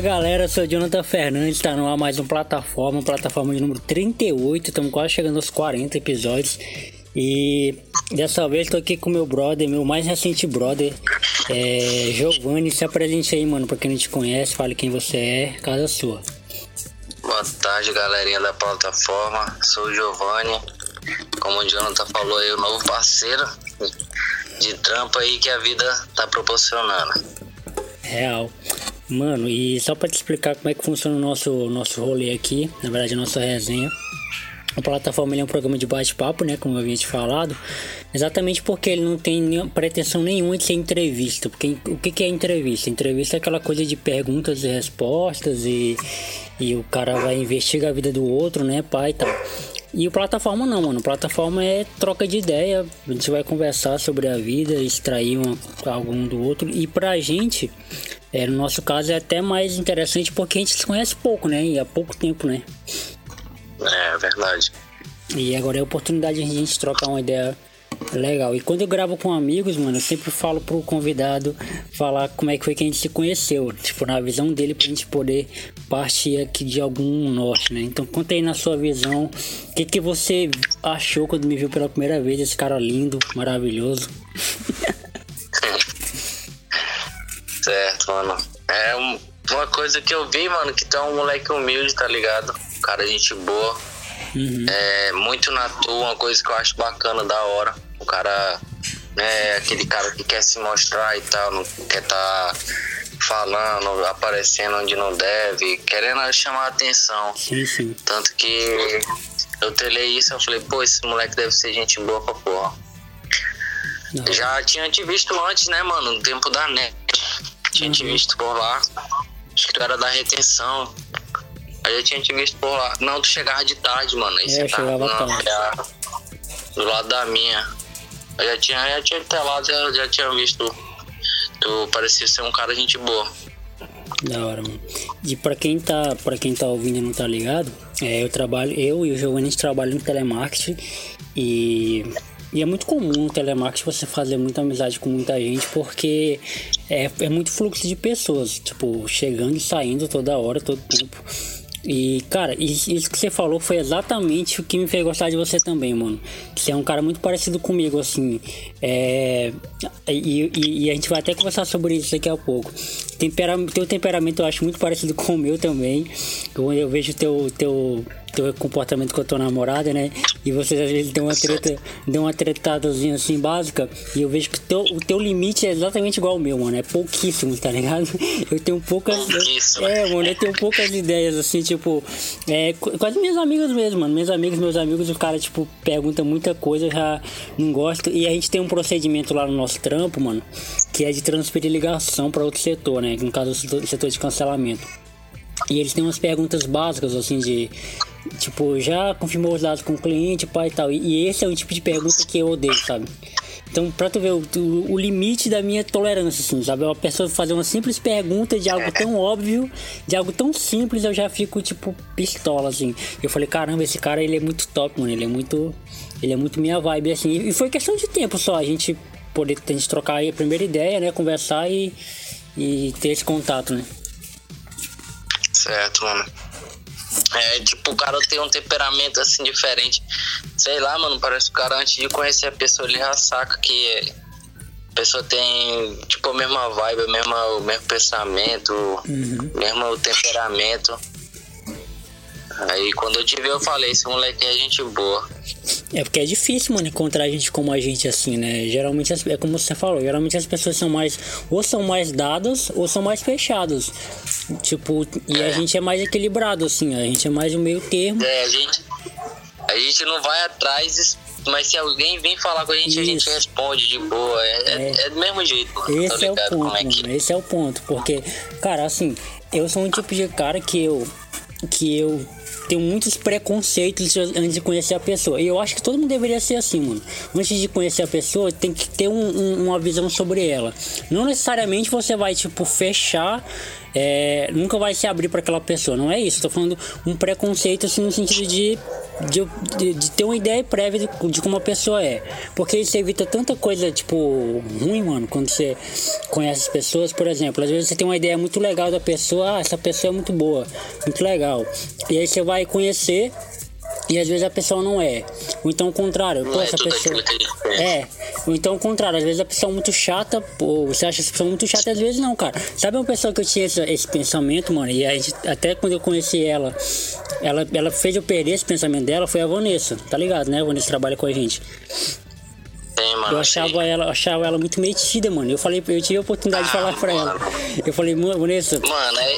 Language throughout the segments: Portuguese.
Fala galera, eu sou o Jonathan Fernandes, tá no ar mais um plataforma, plataforma de número 38, estamos quase chegando aos 40 episódios. E dessa vez tô aqui com meu brother, meu mais recente brother, é, Giovanni. Se apresente aí, mano, pra quem não te conhece, fale quem você é, casa sua. Boa tarde, galerinha da plataforma. Sou o Giovanni. Como o Jonathan falou aí, o novo parceiro de trampo aí que a vida tá proporcionando. Real. Mano, e só para te explicar como é que funciona o nosso, nosso rolê aqui, na verdade a nossa resenha. A plataforma é um programa de bate-papo, né, como eu havia te falado, exatamente porque ele não tem pretensão nenhuma de ser entrevista. Porque o que, que é entrevista? Entrevista é aquela coisa de perguntas e respostas e, e o cara vai investigar a vida do outro, né, pai e tal. E o plataforma não, mano. Plataforma é troca de ideia. A gente vai conversar sobre a vida, extrair um, algum do outro. E pra gente, é, no nosso caso, é até mais interessante porque a gente se conhece pouco, né? E há pouco tempo, né? É, verdade. E agora é a oportunidade de a gente trocar uma ideia legal. E quando eu gravo com amigos, mano, eu sempre falo pro convidado falar como é que foi que a gente se conheceu. Tipo, na visão dele pra gente poder partir aqui de algum norte, né? Então conta aí na sua visão, o que, que você achou quando me viu pela primeira vez, esse cara lindo, maravilhoso. certo, mano. É um, uma coisa que eu vi, mano, que tu é um moleque humilde, tá ligado? Cara, gente boa. Uhum. É muito na tua, uma coisa que eu acho bacana, da hora. O cara é aquele cara que quer se mostrar e tal, não quer tá falando, aparecendo onde não deve, querendo chamar a atenção. Sim, sim. Tanto que eu telei isso, eu falei, pô, esse moleque deve ser gente boa pra porra. Não. Já tinha te visto antes, né, mano? No tempo da net. Tinha uhum. te visto por lá. Acho que tu era da retenção. Aí eu tinha te visto por lá. Não, tu chegava de tarde, mano. Aí é, você chegava tarde. do lado da minha. Eu já tinha, já tinha telado, já, já tinha visto. Tu parecia ser um cara gente boa. Da hora, mano. E pra quem tá, pra quem tá ouvindo e não tá ligado, é, eu trabalho, eu e o Giovanni a gente trabalha no telemarketing e e é muito comum no telemarketing você fazer muita amizade com muita gente porque é, é muito fluxo de pessoas, tipo, chegando e saindo toda hora, todo tempo. E, cara, isso que você falou foi exatamente o que me fez gostar de você também, mano. Você é um cara muito parecido comigo, assim. É... E, e, e a gente vai até conversar sobre isso daqui a pouco. Tempera... Teu temperamento eu acho muito parecido com o meu também. Eu, eu vejo teu, teu, teu comportamento com a tua namorada, né? E vocês às vezes dão uma treta, dão uma tretadazinha assim básica. E eu vejo que teu, o teu limite é exatamente igual ao meu, mano. É pouquíssimo, tá ligado? Eu tenho poucas. É, mano, eu tenho poucas ideias, assim, tipo. É, as minhas amigas mesmo, mano. Meus amigos, meus amigos, o cara, tipo, pergunta muita coisa, eu já não gosto. E a gente tem um procedimento lá no nosso trampo, mano, que é de transferir ligação para outro setor, né? No caso, o setor de cancelamento. E eles têm umas perguntas básicas, assim, de Tipo, já confirmou os dados com o cliente, pai e tal. E esse é o tipo de pergunta que eu odeio, sabe? Então, pra tu ver o, o, o, limite da minha tolerância, assim, sabe? Uma pessoa fazer uma simples pergunta de algo tão óbvio, de algo tão simples, eu já fico, tipo, pistola, assim. Eu falei, caramba, esse cara, ele é muito top, mano. Ele é muito... Ele é muito minha vibe, assim. E foi questão de tempo só, a gente poder a gente trocar aí a primeira ideia, né? Conversar e, e ter esse contato, né? Certo, mano. É, tipo, o cara tem um temperamento assim diferente. Sei lá, mano, parece que o cara antes de conhecer a pessoa, ele já saca que a pessoa tem, tipo, a mesma vibe, a mesma, o mesmo pensamento, uhum. mesmo temperamento. Aí quando eu te vi, eu falei, esse moleque é gente boa. É porque é difícil, mano, encontrar gente como a gente assim, né? Geralmente, é como você falou, geralmente as pessoas são mais, ou são mais dadas, ou são mais fechadas. Tipo, e é. a gente é mais equilibrado, assim, a gente é mais o meio termo. É, a gente, a gente não vai atrás, mas se alguém vem falar com a gente, Isso. a gente responde de boa. É, é. é, é do mesmo jeito, mano. Esse é o ponto, é que... mano, esse é o ponto. Porque, cara, assim, eu sou um tipo de cara que eu que eu tenho muitos preconceitos antes de conhecer a pessoa. E eu acho que todo mundo deveria ser assim, mano. Antes de conhecer a pessoa, tem que ter um, um, uma visão sobre ela. Não necessariamente você vai, tipo, fechar é, nunca vai se abrir para aquela pessoa. Não é isso. Estou falando um preconceito assim no sentido de, de, de, de ter uma ideia prévia de, de, como a pessoa é. Porque isso evita tanta coisa, tipo, ruim, mano, quando você conhece as pessoas. Por exemplo, às vezes você tem uma ideia muito legal da pessoa, ah, essa pessoa é muito boa, muito legal. E aí você vai conhecer e às vezes a pessoa não é. Ou então o contrário, Não pô, é essa pessoa. É, ou então o contrário, às vezes a pessoa é muito chata, pô, você acha essa pessoa muito chata, às vezes não, cara. Sabe uma pessoa que eu tinha esse, esse pensamento, mano, e gente, até quando eu conheci ela, ela, ela fez eu perder esse pensamento dela, foi a Vanessa, tá ligado, né? A Vanessa trabalha com a gente. Eu achava ela, achava ela muito metida, mano. Eu falei, eu tive a oportunidade de Ah, falar pra ela. mano. Eu falei, "Mano, Vanessa, Mano, é,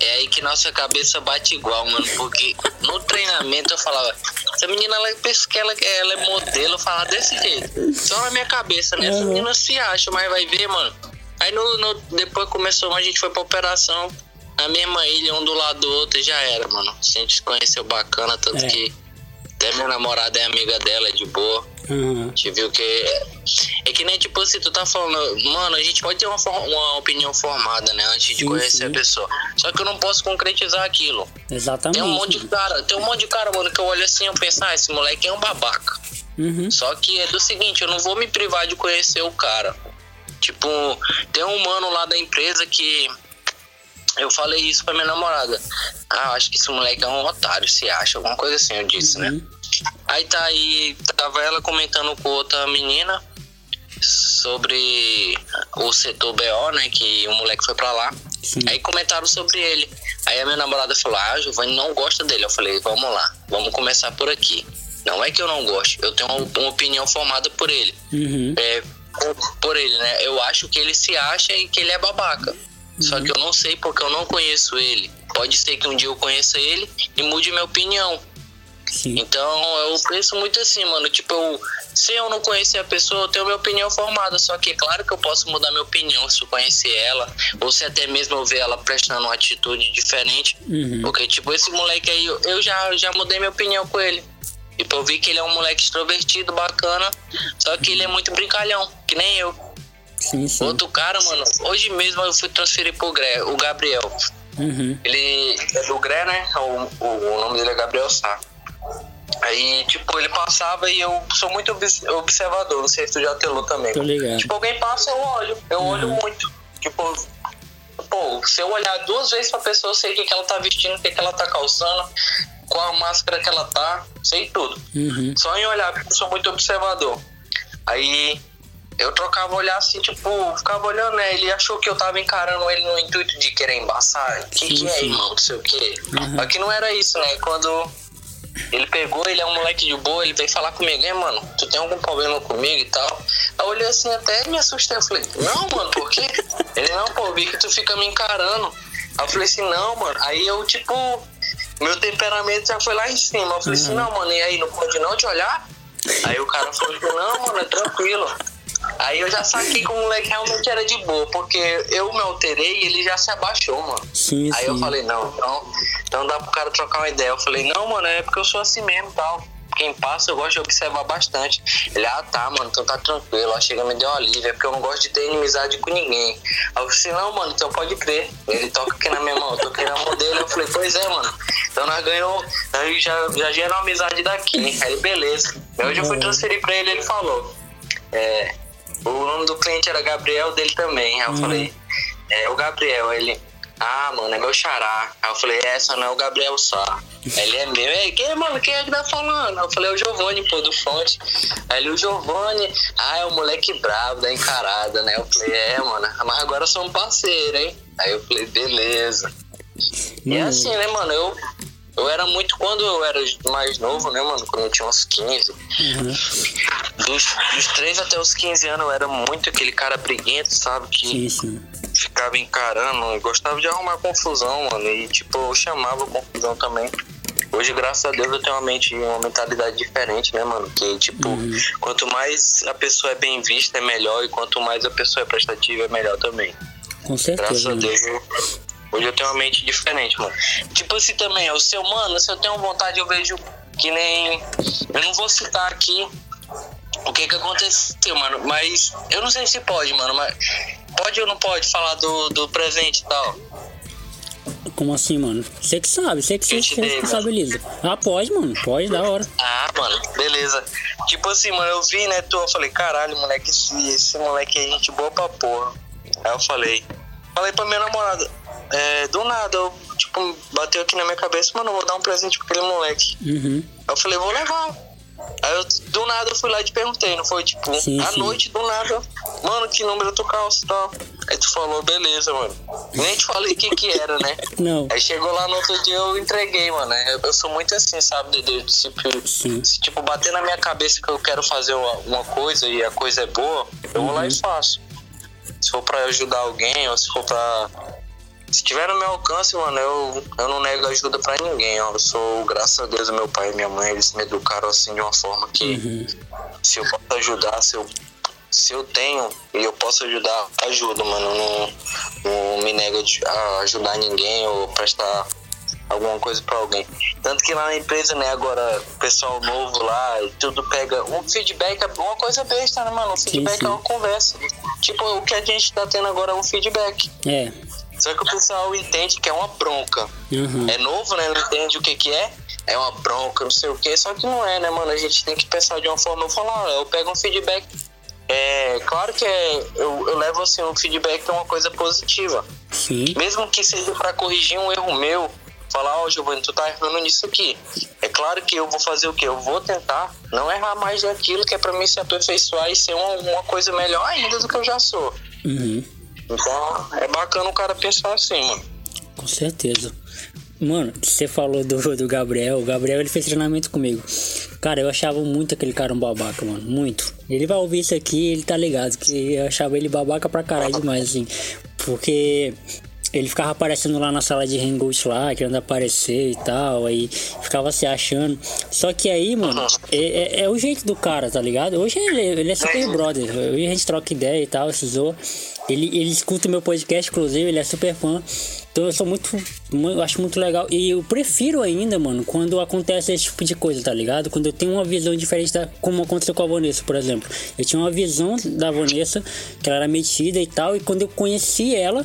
é aí que nossa cabeça bate igual, mano. Porque no treinamento eu falava, essa menina ela pensa que ela, ela é modelo, eu falava desse jeito. Só na minha cabeça, né? Essa Uhum. menina se acha, mas vai ver, mano. Aí no, no- depois começou, a gente foi pra operação. Na mesma ilha, um do lado do outro, e já era, mano. A gente se conheceu bacana, tanto É. que até minha namorada é amiga dela, é de boa. aham, A gente viu que. É que nem tipo assim, tu tá falando, mano, a gente pode ter uma, uma opinião formada, né? Antes de Sim, conhecer sim. a pessoa. Só que eu não posso concretizar aquilo. exatamente. Tem um monte de cara, tem um monte de cara, mano, que eu olho assim e eu penso, ah, esse moleque é um babaca. Uhum, Só que é do seguinte, eu não vou me privar de conhecer o cara. Tipo, tem um mano lá da empresa que. Eu falei isso pra minha namorada. Ah, acho que esse moleque é um otário, se acha, alguma coisa assim, eu disse, né? uhum, Aí tá aí, tava ela comentando com outra menina sobre o setor BO, né? Que o moleque foi pra lá. sim. Aí comentaram sobre ele. Aí a minha namorada falou: Ah, Giovanni não gosta dele. Eu falei: Vamos lá, vamos começar por aqui. Não é que eu não goste, eu tenho uma, uma opinião formada por ele. Uhum, É, por, por ele, né? Eu acho que ele se acha e que ele é babaca. Só que eu não sei porque eu não conheço ele. Pode ser que um dia eu conheça ele e mude minha opinião. sim. Então eu penso muito assim, mano. Tipo, eu, se eu não conhecer a pessoa, eu tenho minha opinião formada. Só que é claro que eu posso mudar minha opinião se eu conhecer ela, ou se até mesmo eu ver ela prestando uma atitude diferente. Uhum. Porque, tipo, esse moleque aí, eu- eu já, já mudei minha opinião com ele. Tipo, eu vi que ele é um moleque extrovertido, bacana, só que ele é muito brincalhão, que nem eu. Sim, sim. Outro cara, mano, hoje mesmo eu fui transferir pro Gre, o Gabriel. Uhum, Ele é do GRE, né? O, o, o nome dele é Gabriel Sá. Aí, tipo, ele passava e eu sou muito obs- observador, não sei se tu já telou também. tô ligado. Tipo, alguém passa, eu olho. Eu olho muito. Tipo, pô, se eu olhar duas vezes pra pessoa, eu sei o que, que ela tá vestindo, o que, que ela tá calçando, qual a máscara que ela tá, sei tudo. Uhum, Só em olhar, porque eu sou muito observador. Aí eu trocava olhar assim, tipo, ficava olhando, né? Ele achou que eu tava encarando ele no intuito de querer embaçar. O que, que é, irmão? Não sei o quê. Uhum. Só que não era isso, né? Quando ele pegou, ele é um moleque de boa, ele veio falar comigo, hein, mano, tu tem algum problema comigo e tal? Aí eu olhei assim, até me assustei. Eu falei, não, mano, por quê? Ele, não, pô, vi que tu fica me encarando. Aí eu falei assim, não, mano. Aí eu, tipo, meu temperamento já foi lá em cima. Eu falei assim, Uhum. não, mano, e aí, não pode não te olhar? Aí o cara falou assim, não, mano, é tranquilo. Aí eu já saquei que o moleque realmente era de boa, porque eu me alterei e ele já se abaixou, mano. sim, Aí sim. eu falei, não, então, então dá pro cara trocar uma ideia. Eu falei, não, mano, é porque eu sou assim mesmo tal. Quem passa, eu gosto de observar bastante. Ele, ah, tá, mano, então tá tranquilo. Aí chega, me deu um alívio, é porque eu não gosto de ter inimizade com ninguém. Aí eu falei não, mano, então pode crer. Ele toca aqui na minha mão, eu toquei na mão dele. Eu falei, pois é, mano. Então nós ganhamos, aí já, já gera uma amizade daqui. Aí, beleza. Aí hoje eu fui transferir pra ele, ele falou. É, o nome do cliente era Gabriel, dele também. Aí eu Uhum. falei, é o Gabriel. Ele, ah, mano, é meu xará. Aí eu falei, essa não é o Gabriel Sá. Aí ele é meu. Ei, quem, mano, quem é que tá falando? Aí eu falei, é o Giovanni, pô, do fonte. Aí ele, o Giovanni, ah, é o moleque brabo da encarada, né? Eu falei, é, mano, mas agora somos parceiros, hein? Aí eu falei, beleza. E é Mano, assim, né, mano, eu, eu era muito, quando eu era mais novo, né, mano, quando eu tinha uns 15, uhum, dos, dos 3 até os 15 anos eu era muito aquele cara briguento, sabe? Que sim, sim. ficava encarando, gostava de arrumar confusão, mano. E tipo, eu chamava confusão também. Hoje, graças a Deus, eu tenho uma mente, uma mentalidade diferente, né, mano? Que, tipo, Uhum. quanto mais a pessoa é bem vista, é melhor. E quanto mais a pessoa é prestativa, é melhor também. Com Graças certeza. a mano. Deus, eu, Hoje eu tenho uma mente diferente, mano. Tipo assim também, o seu, mano, se eu tenho vontade, eu vejo que nem. Eu não vou citar aqui o que que aconteceu, mano. Mas eu não sei se pode, mano. Mas pode ou não pode falar do, do presente e tal? Como assim, mano? Você que sabe, você que se responsabiliza. Ah, pode, mano. Pode, da hora. Ah, mano, beleza. Tipo assim, mano, eu vi, né, tu, eu falei, caralho, moleque, esse, esse moleque é gente boa pra porra. Aí eu falei, falei pra minha namorada, é, do nada, eu, tipo, bateu aqui na minha cabeça, mano, eu vou dar um presente pra aquele moleque. Uhum. Aí eu falei, vou levar. Aí eu, do nada, eu fui lá e te perguntei, não foi? Tipo, Sim, à sim. noite, do nada, mano, que número tu calça e tal. Aí tu falou, beleza, mano. Nem te falei o que que era, né? Não. Aí chegou lá no outro dia eu entreguei, mano. Eu, eu sou muito assim, sabe, Dedê? Tipo, Sim. se tipo, bater na minha cabeça que eu quero fazer uma, uma coisa e a coisa é boa, eu vou lá e faço. Se for pra ajudar alguém, ou se for pra. Se tiver no meu alcance, mano, eu, eu não nego ajuda pra ninguém, ó. Eu sou, graças a Deus, meu pai e minha mãe, eles me educaram assim de uma forma que Uhum. se eu posso ajudar, se eu, se eu tenho e eu posso ajudar, ajudo, mano. Eu Não, não me nego a ajudar ninguém ou prestar alguma coisa pra alguém. Tanto que lá na empresa, né, agora, pessoal novo lá, e tudo pega. Um feedback é uma coisa besta, né, mano? Um feedback sim. é uma conversa. Tipo, o que a gente tá tendo agora é um feedback. É. Só que o pessoal entende que é uma bronca. Uhum. É novo, né? Não entende o que que é. É uma bronca, não sei o que. Só que não é, né, mano? A gente tem que pensar de uma forma. Eu falo, ah, eu pego um feedback. É claro que é, eu, eu levo assim um feedback é uma coisa positiva. Sim. Mesmo que seja pra corrigir um erro meu, falar, ó, Giovanni, tu tá errando nisso aqui. É claro que eu vou fazer o quê? Eu vou tentar não errar mais daquilo que é pra mim se aperfeiçoar e ser uma, uma coisa melhor ainda do que eu já sou. Uhum. Então é bacana o cara pensar assim, mano. Com certeza. Mano, você falou do, do Gabriel. O Gabriel ele fez treinamento comigo. Cara, eu achava muito aquele cara um babaca, mano. Muito. Ele vai ouvir isso aqui ele tá ligado. Que eu achava ele babaca pra caralho demais, assim. Porque ele ficava aparecendo lá na sala de hangout lá, querendo aparecer e tal. Aí ficava se achando. Só que aí, mano, é, é- é o jeito do cara, tá ligado? Hoje ele, ele é super brother. Hoje a gente troca ideia e tal, se zoa. Ele, ele escuta o meu podcast, inclusive, ele é super fã. Então eu sou muito, mu- eu acho muito legal. E eu prefiro ainda, mano, quando acontece esse tipo de coisa, tá ligado? Quando eu tenho uma visão diferente da. Como aconteceu com a Vanessa, por exemplo. Eu tinha uma visão da Vanessa, que ela era metida e tal, e quando eu conheci ela.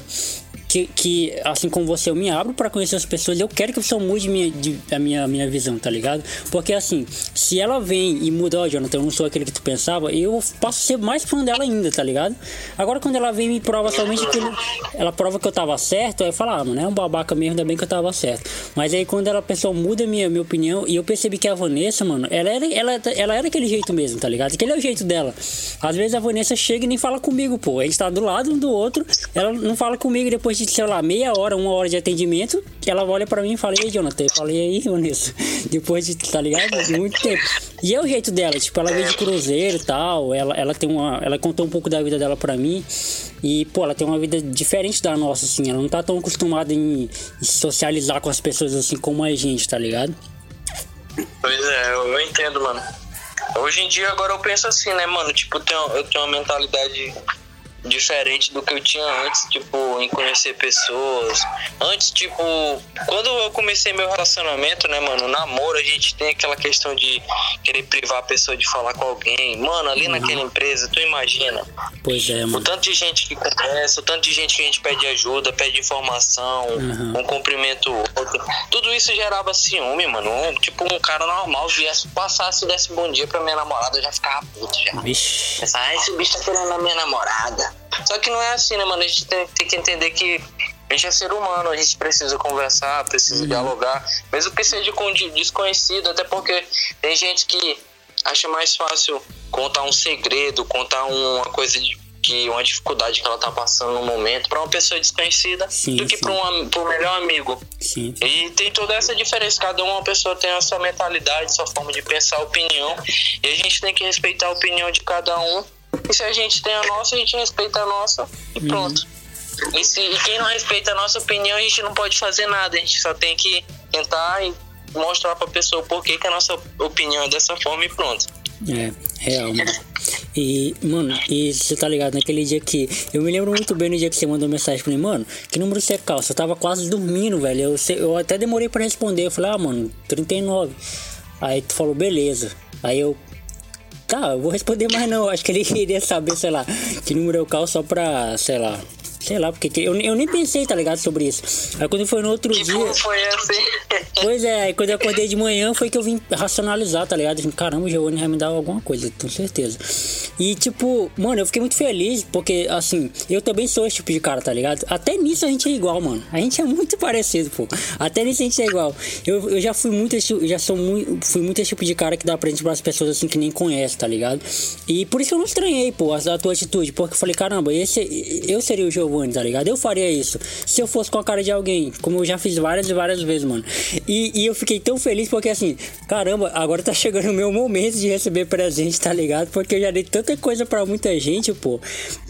Que, que, assim como você, eu me abro pra conhecer as pessoas. Eu quero que a pessoa mude minha, de- a minha, minha visão, tá ligado? Porque assim, se ela vem e muda, ó, Jonathan, eu não sou aquele que tu pensava, eu passo a ser mais fã dela ainda, tá ligado? Agora, quando ela vem e me prova somente aquilo, ela prova que eu tava certo, aí eu falo, ah, mano, é um babaca mesmo, ainda bem que eu tava certo. Mas aí, quando ela, a pessoa muda minha, minha opinião, e eu percebi que a Vanessa, mano, ela era, ela, ela era aquele jeito mesmo, tá ligado? Aquele é o jeito dela. Às vezes a Vanessa chega e nem fala comigo, pô. A gente tá do lado um do outro, ela não fala comigo depois de, sei lá, meia hora, uma hora de atendimento, ela olha pra mim e fala, e aí, Jonathan? Eu falei, aí, Vanessa? Depois de, tá ligado? Muito tempo. E é o jeito dela, tipo, ela veio de cruzeiro e tal, ela, ela tem uma. Ela contou um pouco da vida dela pra mim. E, pô, ela tem uma vida diferente da nossa, assim. Ela não tá tão acostumada em, socializar com as pessoas assim como a gente, tá ligado? Pois é, eu, entendo, mano. Hoje em dia, agora eu penso assim, né, mano? Tipo, tenho, eu tenho uma mentalidade diferente do que eu tinha antes, tipo, em conhecer pessoas. Antes, tipo, quando eu comecei meu relacionamento, né, mano, namoro, a gente tem aquela questão de querer privar a pessoa de falar com alguém. Mano, ali naquela empresa, tu imagina, Pois é, o mano. tanto de gente que conversa, o tanto de gente que a gente pede ajuda, pede informação, Uhum. um cumprimento outro. Tudo isso gerava ciúme, mano. Um- tipo, um cara normal viesse, passasse e desse bom dia pra minha namorada, eu já ficava puto já. Vixe. Pensar, ah, esse bicho tá querendo a minha namorada. Só que não é assim, né, mano? A gente tem, tem que entender que a gente é ser humano, a gente precisa conversar, precisa dialogar, mesmo que seja com de- desconhecido, até porque tem gente que acha mais fácil contar um segredo, contar uma coisa de que uma dificuldade que ela tá passando no momento pra uma pessoa desconhecida Sim, do que sim. pra um pro melhor amigo. Sim. E tem toda essa diferença, cada uma pessoa tem a sua mentalidade, sua forma de pensar, opinião, e a gente tem que respeitar a opinião de cada um. E se a gente tem a nossa, a gente respeita a nossa e pronto. E, se, e quem não respeita a nossa opinião, a gente não pode fazer nada, a gente só tem que tentar e mostrar pra pessoa por que, que a nossa opinião é dessa forma e pronto. É, real, mano. E, mano, e você tá ligado, naquele dia que. Eu me lembro muito bem no dia que você mandou mensagem pra mim, mano, que número você calça? Eu tava quase dormindo, velho. Eu, eu até demorei pra responder. Eu falei, ah, mano, 39. Aí tu falou, beleza. Aí eu. Tá, eu vou responder mais não. Acho que ele queria saber, sei lá, que número eu calço só pra, sei lá, Sei lá, porque eu, eu nem pensei, tá ligado, sobre isso. Aí quando foi no outro que dia. foi assim? Pois é, aí quando eu acordei de manhã foi que eu vim racionalizar, tá ligado? Caramba, o Giovanni vai me dar alguma coisa, tenho certeza. E tipo, mano, eu fiquei muito feliz, porque assim, eu também sou esse tipo de cara, tá ligado? Até nisso a gente é igual, mano. A gente é muito parecido, pô. Até nisso a gente é igual. Eu, eu já fui muito esse, já sou muito, fui muito esse tipo de cara que dá presente para as pessoas assim que nem conhece, tá ligado? E por isso eu não estranhei, pô, a, a tua atitude, porque eu falei, caramba, esse eu seria o Giovanni Giovanni, tá ligado? Eu faria isso se eu fosse com a cara de alguém, como eu já fiz várias e várias vezes, mano. E, e eu fiquei tão feliz porque assim, caramba, agora tá chegando o meu momento de receber presente, tá ligado? Porque eu já dei tanta coisa para muita gente, pô.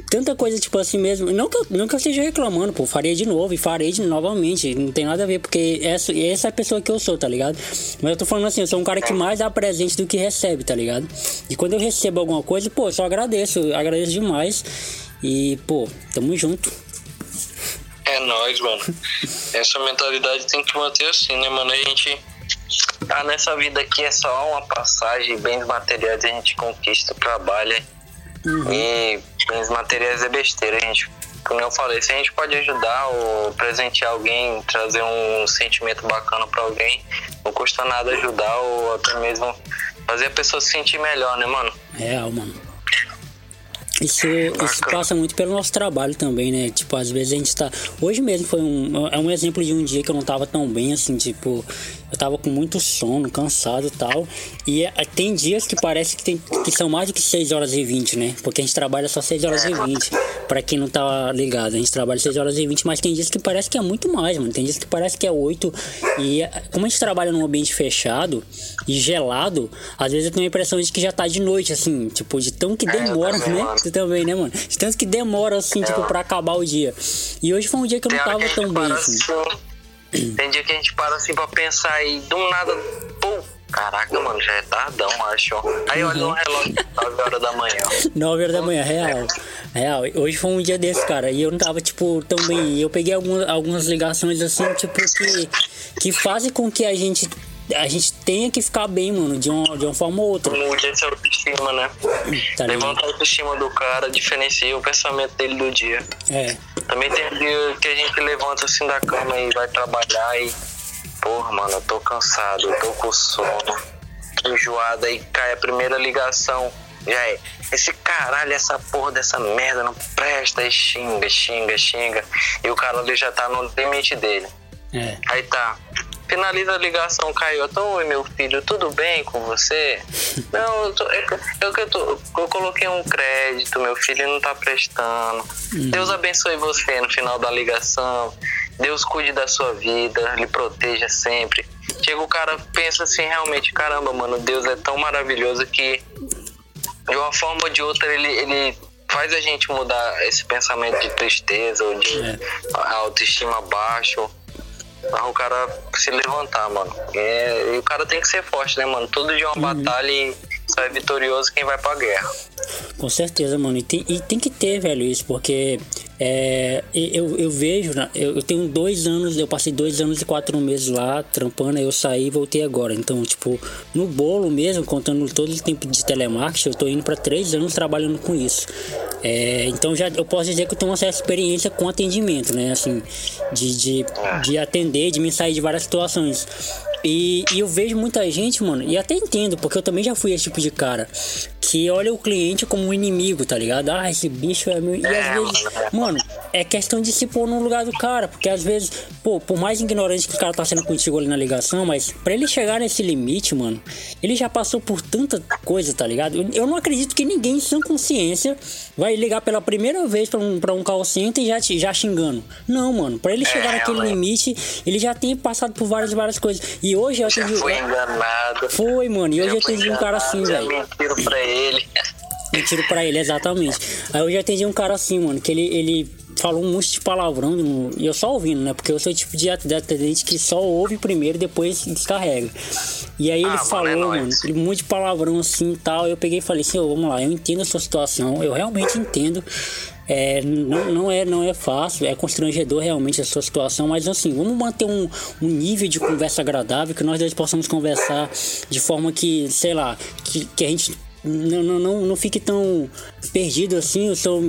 Tanta coisa, tipo assim mesmo. Não que, eu, não que eu esteja reclamando, pô. Faria de novo e farei de novamente. Não tem nada a ver, porque essa, essa é a pessoa que eu sou, tá ligado? Mas eu tô falando assim, eu sou um cara que mais dá presente do que recebe, tá ligado? E quando eu recebo alguma coisa, pô, só agradeço, agradeço demais. E, pô, tamo junto. É nóis, mano. Essa mentalidade tem que manter assim, né, mano? A gente tá nessa vida aqui é só uma passagem, bens materiais a gente conquista, trabalha. Uhum. E bens materiais é besteira, a gente. Como eu falei, se a gente pode ajudar ou presentear alguém, trazer um sentimento bacana para alguém, não custa nada ajudar ou até mesmo fazer a pessoa se sentir melhor, né, mano? Real, mano. Isso, isso passa muito pelo nosso trabalho também, né? Tipo, às vezes a gente tá. Hoje mesmo foi um. É um exemplo de um dia que eu não tava tão bem, assim, tipo. Eu tava com muito sono, cansado e tal. E é, tem dias que parece que, tem, que são mais do que 6 horas e 20, né? Porque a gente trabalha só 6 horas e 20. Pra quem não tá ligado, a gente trabalha 6 horas e 20, mas tem dias que parece que é muito mais, mano. Tem dias que parece que é 8. E como a gente trabalha num ambiente fechado e gelado, às vezes eu tenho a impressão de que já tá de noite, assim, tipo, de tão que é, demora, é, né? Você também, né, mano? De tanto que demora, assim, é. tipo, pra acabar o dia. E hoje foi um dia que eu não tava tão bem, assim. Tem dia que a gente para assim pra pensar e do nada, pô, caraca, mano, já é tardão, acho. Aí olha no relógio, 9 horas da manhã. 9 horas da manhã, real. Real, hoje foi um dia desse, cara, e eu não tava, tipo, tão bem. Eu peguei algumas, algumas ligações assim, tipo, que, que fazem com que a gente a gente tenha que ficar bem, mano, de uma, de uma forma ou outra. Mude essa autoestima, né? Tá Levanta a autoestima do cara, diferencia o pensamento dele do dia. É. Também tem dia que a gente levanta assim da cama e vai trabalhar e. Porra, mano, eu tô cansado, eu tô com sono, tô enjoado, aí cai a primeira ligação. Já é. Esse caralho, essa porra dessa merda não presta, e xinga, xinga, xinga. E o cara ali já tá no limite dele. É. Aí tá. Finaliza a ligação, caiu. Então, oi meu filho, tudo bem com você? não, eu, tô, eu, eu, eu, tô, eu, coloquei um crédito, meu filho não tá prestando. Uhum. Deus abençoe você no final da ligação. Deus cuide da sua vida, lhe proteja sempre. Chega o cara, pensa assim, realmente, caramba, mano, Deus é tão maravilhoso que de uma forma ou de outra ele, ele faz a gente mudar esse pensamento de tristeza ou de é. autoestima baixo Pra o cara se levantar, mano. E, e, o cara tem que ser forte, né, mano? Todo dia é uma uhum. batalha e sai vitorioso quem vai pra guerra. Com certeza, mano. E tem, e tem que ter, velho, isso, porque é, eu, eu vejo, eu, eu, tenho dois anos, eu passei dois anos e quatro meses lá trampando, eu saí e voltei agora. Então, tipo, no bolo mesmo, contando todo o tempo de telemarketing, eu tô indo para três anos trabalhando com isso. É, então já eu posso dizer que eu tenho uma certa experiência com atendimento, né? Assim, de, de, de atender, de me sair de várias situações. E, e, eu vejo muita gente, mano, e até entendo, porque eu também já fui esse tipo de cara, que olha o cliente como um inimigo, tá ligado? Ah, esse bicho é meu. E às é, vezes, mano, é questão de se pôr no lugar do cara, porque às vezes, pô, por mais ignorante que o cara tá sendo contigo ali na ligação, mas para ele chegar nesse limite, mano, ele já passou por tanta coisa, tá ligado? Eu, não acredito que ninguém sem consciência vai ligar pela primeira vez pra um, pra um call center e já, já xingando. Não, mano, para ele chegar é, naquele limite, ele já tem passado por várias, várias coisas. E hoje eu atendi. Já foi enganado. Foi, mano. E hoje eu atendi um cara assim, velho. Mentiro pra ele. Mentiro pra ele, exatamente. Aí eu já atendi um cara assim, mano, que ele, ele falou um monte de palavrão e eu só ouvindo, né? Porque eu sou o tipo de atendente que só ouve primeiro e depois descarrega. E aí ele ah, falou, mano, é mano um monte de palavrão assim e tal. Eu peguei e falei assim, oh, vamos lá, eu entendo a sua situação, eu realmente entendo. É, não, não, é, não é fácil, é constrangedor realmente a sua situação, mas assim, vamos manter um, um nível de conversa agradável, que nós dois possamos conversar de forma que, sei lá, que, que a gente não, não, não, não fique tão perdido assim. Eu sou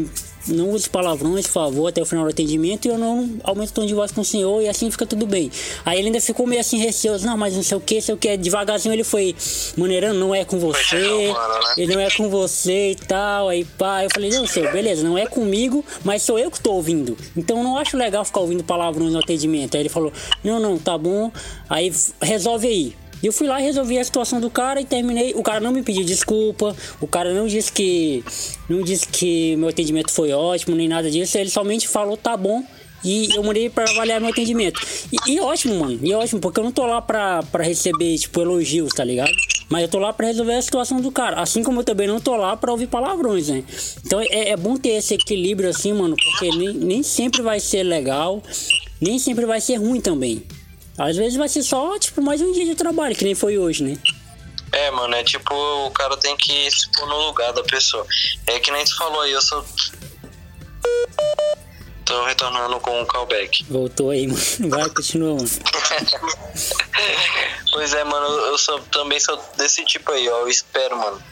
não use palavrões, por favor, até o final do atendimento e eu não aumento o tom de voz com o senhor e assim fica tudo bem. Aí ele ainda ficou meio assim receoso, não, mas não sei o que, sei o que, devagarzinho ele foi maneirando, não é com você, né? ele não é com você e tal, aí pá, eu falei, não, senhor, beleza, não é comigo, mas sou eu que tô ouvindo, então não acho legal ficar ouvindo palavrões no atendimento. Aí ele falou, não, não, tá bom, aí resolve aí. E eu fui lá e resolvi a situação do cara e terminei. O cara não me pediu desculpa, o cara não disse que não disse que meu atendimento foi ótimo, nem nada disso. Ele somente falou tá bom e eu mandei para avaliar meu atendimento. E, e, ótimo, mano. E ótimo, porque eu não tô lá pra, pra receber, tipo, elogios, tá ligado? Mas eu tô lá pra resolver a situação do cara. Assim como eu também não tô lá pra ouvir palavrões, né? Então é, é bom ter esse equilíbrio assim, mano, porque nem, nem sempre vai ser legal, nem sempre vai ser ruim também. Às vezes vai ser só, tipo, mais um dia de trabalho, que nem foi hoje, né? É, mano, é tipo, o cara tem que se pôr no lugar da pessoa. É que nem tu falou aí, eu sou. Tô retornando com o callback. Voltou aí, mano. Vai, continua, mano. pois é, mano, eu sou, também sou desse tipo aí, ó. Eu espero, mano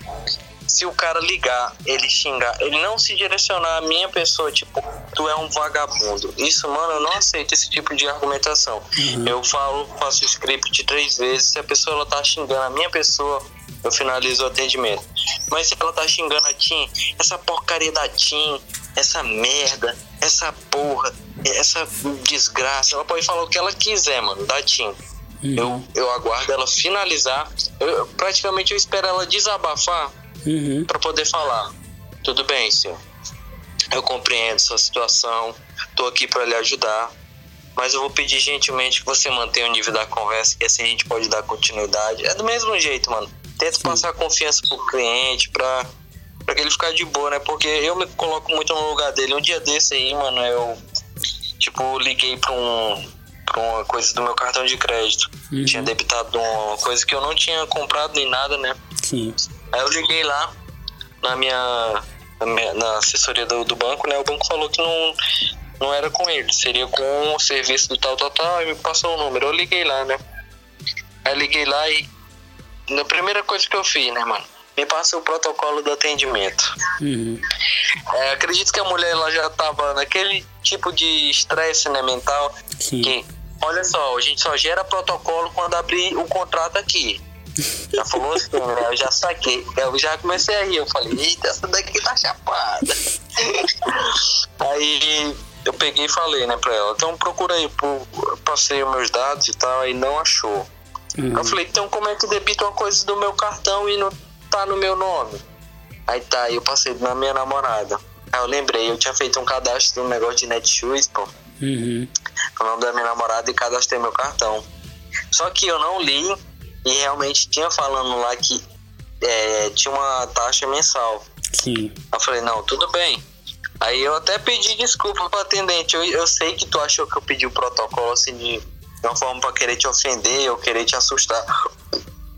se o cara ligar, ele xingar, ele não se direcionar à minha pessoa, tipo, tu é um vagabundo. Isso, mano, eu não aceito esse tipo de argumentação. Uhum. Eu falo, faço o script três vezes, se a pessoa ela tá xingando a minha pessoa, eu finalizo o atendimento. Mas se ela tá xingando a Tim, essa porcaria da Tim, essa merda, essa porra, essa desgraça, ela pode falar o que ela quiser, mano, da Tim. Uhum. Eu, eu aguardo ela finalizar. Eu, praticamente eu espero ela desabafar uhum. para poder falar. Tudo bem, senhor. Eu compreendo sua situação, estou aqui para lhe ajudar, mas eu vou pedir gentilmente que você mantenha o nível da conversa, que assim a gente pode dar continuidade. É do mesmo jeito, mano. Tenta passar confiança pro cliente, pra, pra que ele ficar de boa, né? Porque eu me coloco muito no lugar dele. Um dia desse aí, mano, eu, tipo, liguei pra um, pra uma coisa do meu cartão de crédito. Uhum. Tinha debitado uma coisa que eu não tinha comprado nem nada, né? Sim. Aí eu liguei lá na minha, na, minha, na assessoria do, do, banco, né? O banco falou que não, não era com ele, seria com o serviço do tal, tal, tal, e me passou o número. Eu liguei lá, né? Aí liguei lá e na primeira coisa que eu fiz, né, mano? Me passa o protocolo do atendimento. Uhum. É, acredito que a mulher ela já tava naquele tipo de estresse né, mental Sim. que, olha só, a gente só gera protocolo quando abrir o contrato aqui. Já falou assim, né? Eu já saquei. Eu já comecei a rir. Eu falei, eita, essa daqui tá chapada. aí eu peguei e falei, né, pra ela, então procura aí, passei os meus dados e tal, aí não achou. Uhum. Eu falei, então como é que debita uma coisa do meu cartão e não tá no meu nome? Aí tá, eu passei na minha namorada. Aí eu lembrei, eu tinha feito um cadastro no negócio de Netshoes, pô. Uhum. O nome da minha namorada e cadastrei meu cartão. Só que eu não li e realmente tinha falando lá que é, tinha uma taxa mensal. Sim. Eu falei, não, tudo bem. Aí eu até pedi desculpa pro atendente. Eu, eu sei que tu achou que eu pedi o protocolo assim de, uma forma para querer te ofender ou querer te assustar.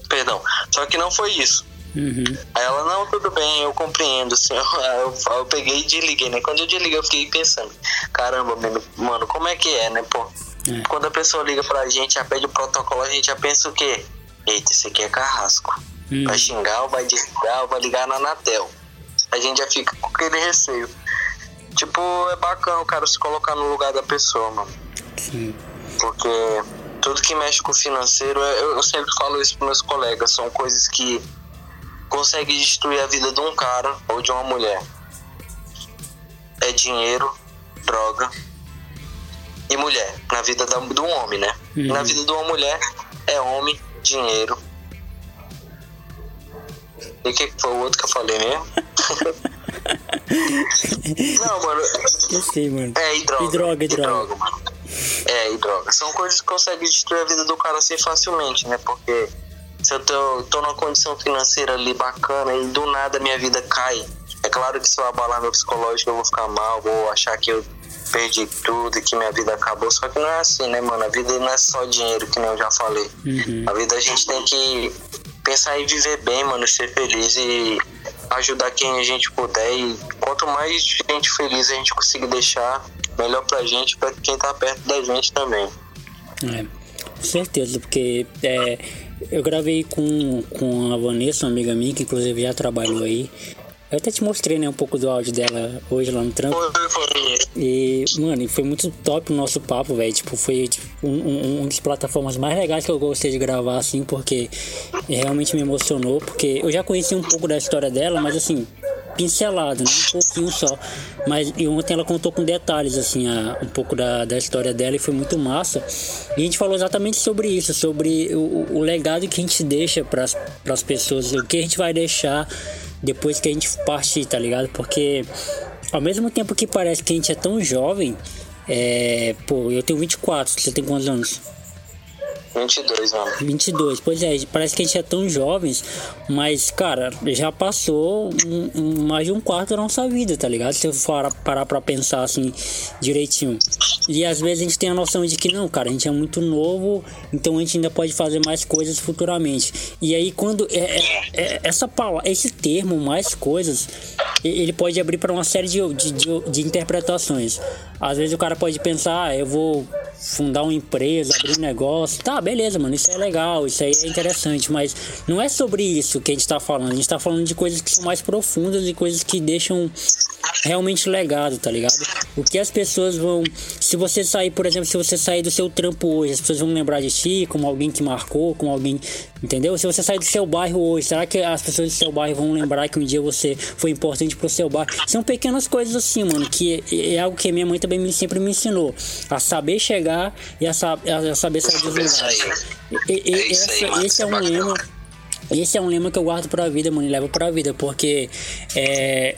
Perdão. Só que não foi isso. Uhum. Aí ela, não, tudo bem, eu compreendo. Eu, eu, eu peguei e desliguei, né? Quando eu desliguei, eu fiquei pensando, caramba, mano, como é que é, né, pô? É. Quando a pessoa liga pra gente, já pede o protocolo, a gente já pensa o quê? Eita, esse aqui é carrasco. Hum. Vai xingar ou vai desligar ou vai ligar na Anatel. A gente já fica com aquele receio. Tipo, é bacana o cara se colocar no lugar da pessoa, mano. Sim. Porque tudo que mexe com o financeiro, é, eu, eu sempre falo isso pros meus colegas, são coisas que conseguem destruir a vida de um cara ou de uma mulher. É dinheiro, droga e mulher. Na vida da, do homem, né? Uhum. Na vida de uma mulher é homem, dinheiro. E o que foi o outro que eu falei mesmo? Não, mano. Eu sei, mano. É, e droga. E droga, e droga. droga mano. É, e droga. São coisas que conseguem destruir a vida do cara assim facilmente, né? Porque se eu tô, tô numa condição financeira ali bacana e do nada minha vida cai, é claro que se eu abalar meu psicológico eu vou ficar mal, vou achar que eu perdi tudo e que minha vida acabou. Só que não é assim, né, mano? A vida não é só dinheiro, que nem eu já falei. Uhum. A vida a gente tem que pensar em viver bem, mano, ser feliz e ajudar quem a gente puder. E quanto mais gente feliz a gente conseguir deixar, melhor pra gente, pra quem tá perto da gente também. É, com certeza, porque é, eu gravei com, com a Vanessa, uma amiga minha, que inclusive já trabalhou aí. Eu até te mostrei, né, um pouco do áudio dela hoje lá no trampo. E, mano, foi muito top o nosso papo, velho. Tipo, foi tipo, um, um, uma das plataformas mais legais que eu gostei de gravar, assim, porque realmente me emocionou. Porque eu já conheci um pouco da história dela, mas assim, pincelado, né? um pouquinho só. Mas e ontem ela contou com detalhes, assim, a, um pouco da, da história dela e foi muito massa. E a gente falou exatamente sobre isso, sobre o, o legado que a gente deixa para as pessoas, o que a gente vai deixar depois que a gente partir, tá ligado? Porque ao mesmo tempo que parece que a gente é tão jovem, é, pô, eu tenho 24, você tem quantos anos? 22, mano. 22, pois é, parece que a gente é tão jovens, mas, cara, já passou um, um, mais de um quarto da nossa vida, tá ligado? Se eu for parar pra pensar assim direitinho. E às vezes a gente tem a noção de que não, cara, a gente é muito novo, então a gente ainda pode fazer mais coisas futuramente. E aí, quando é, é, é essa palavra, esse termo, mais coisas, ele pode abrir para uma série de, de, de, de interpretações. Às vezes o cara pode pensar, ah, eu vou fundar uma empresa, abrir um negócio. Tá, beleza, mano, isso é legal, isso aí é interessante, mas não é sobre isso que a gente tá falando. A gente tá falando de coisas que são mais profundas e coisas que deixam realmente legado, tá ligado? O que as pessoas vão. Se você sair, por exemplo, se você sair do seu trampo hoje, as pessoas vão lembrar de ti como alguém que marcou, como alguém. Entendeu? Se você sair do seu bairro hoje, será que as pessoas do seu bairro vão lembrar que um dia você foi importante pro seu bairro? São pequenas coisas assim, mano, que é, é algo que minha mãe também me, sempre me ensinou. A saber chegar e a, a, a saber sair dos lugares. E, e, é essa, esse é um lema. Esse é um lema que eu guardo pra vida, mano, e levo pra vida, porque é,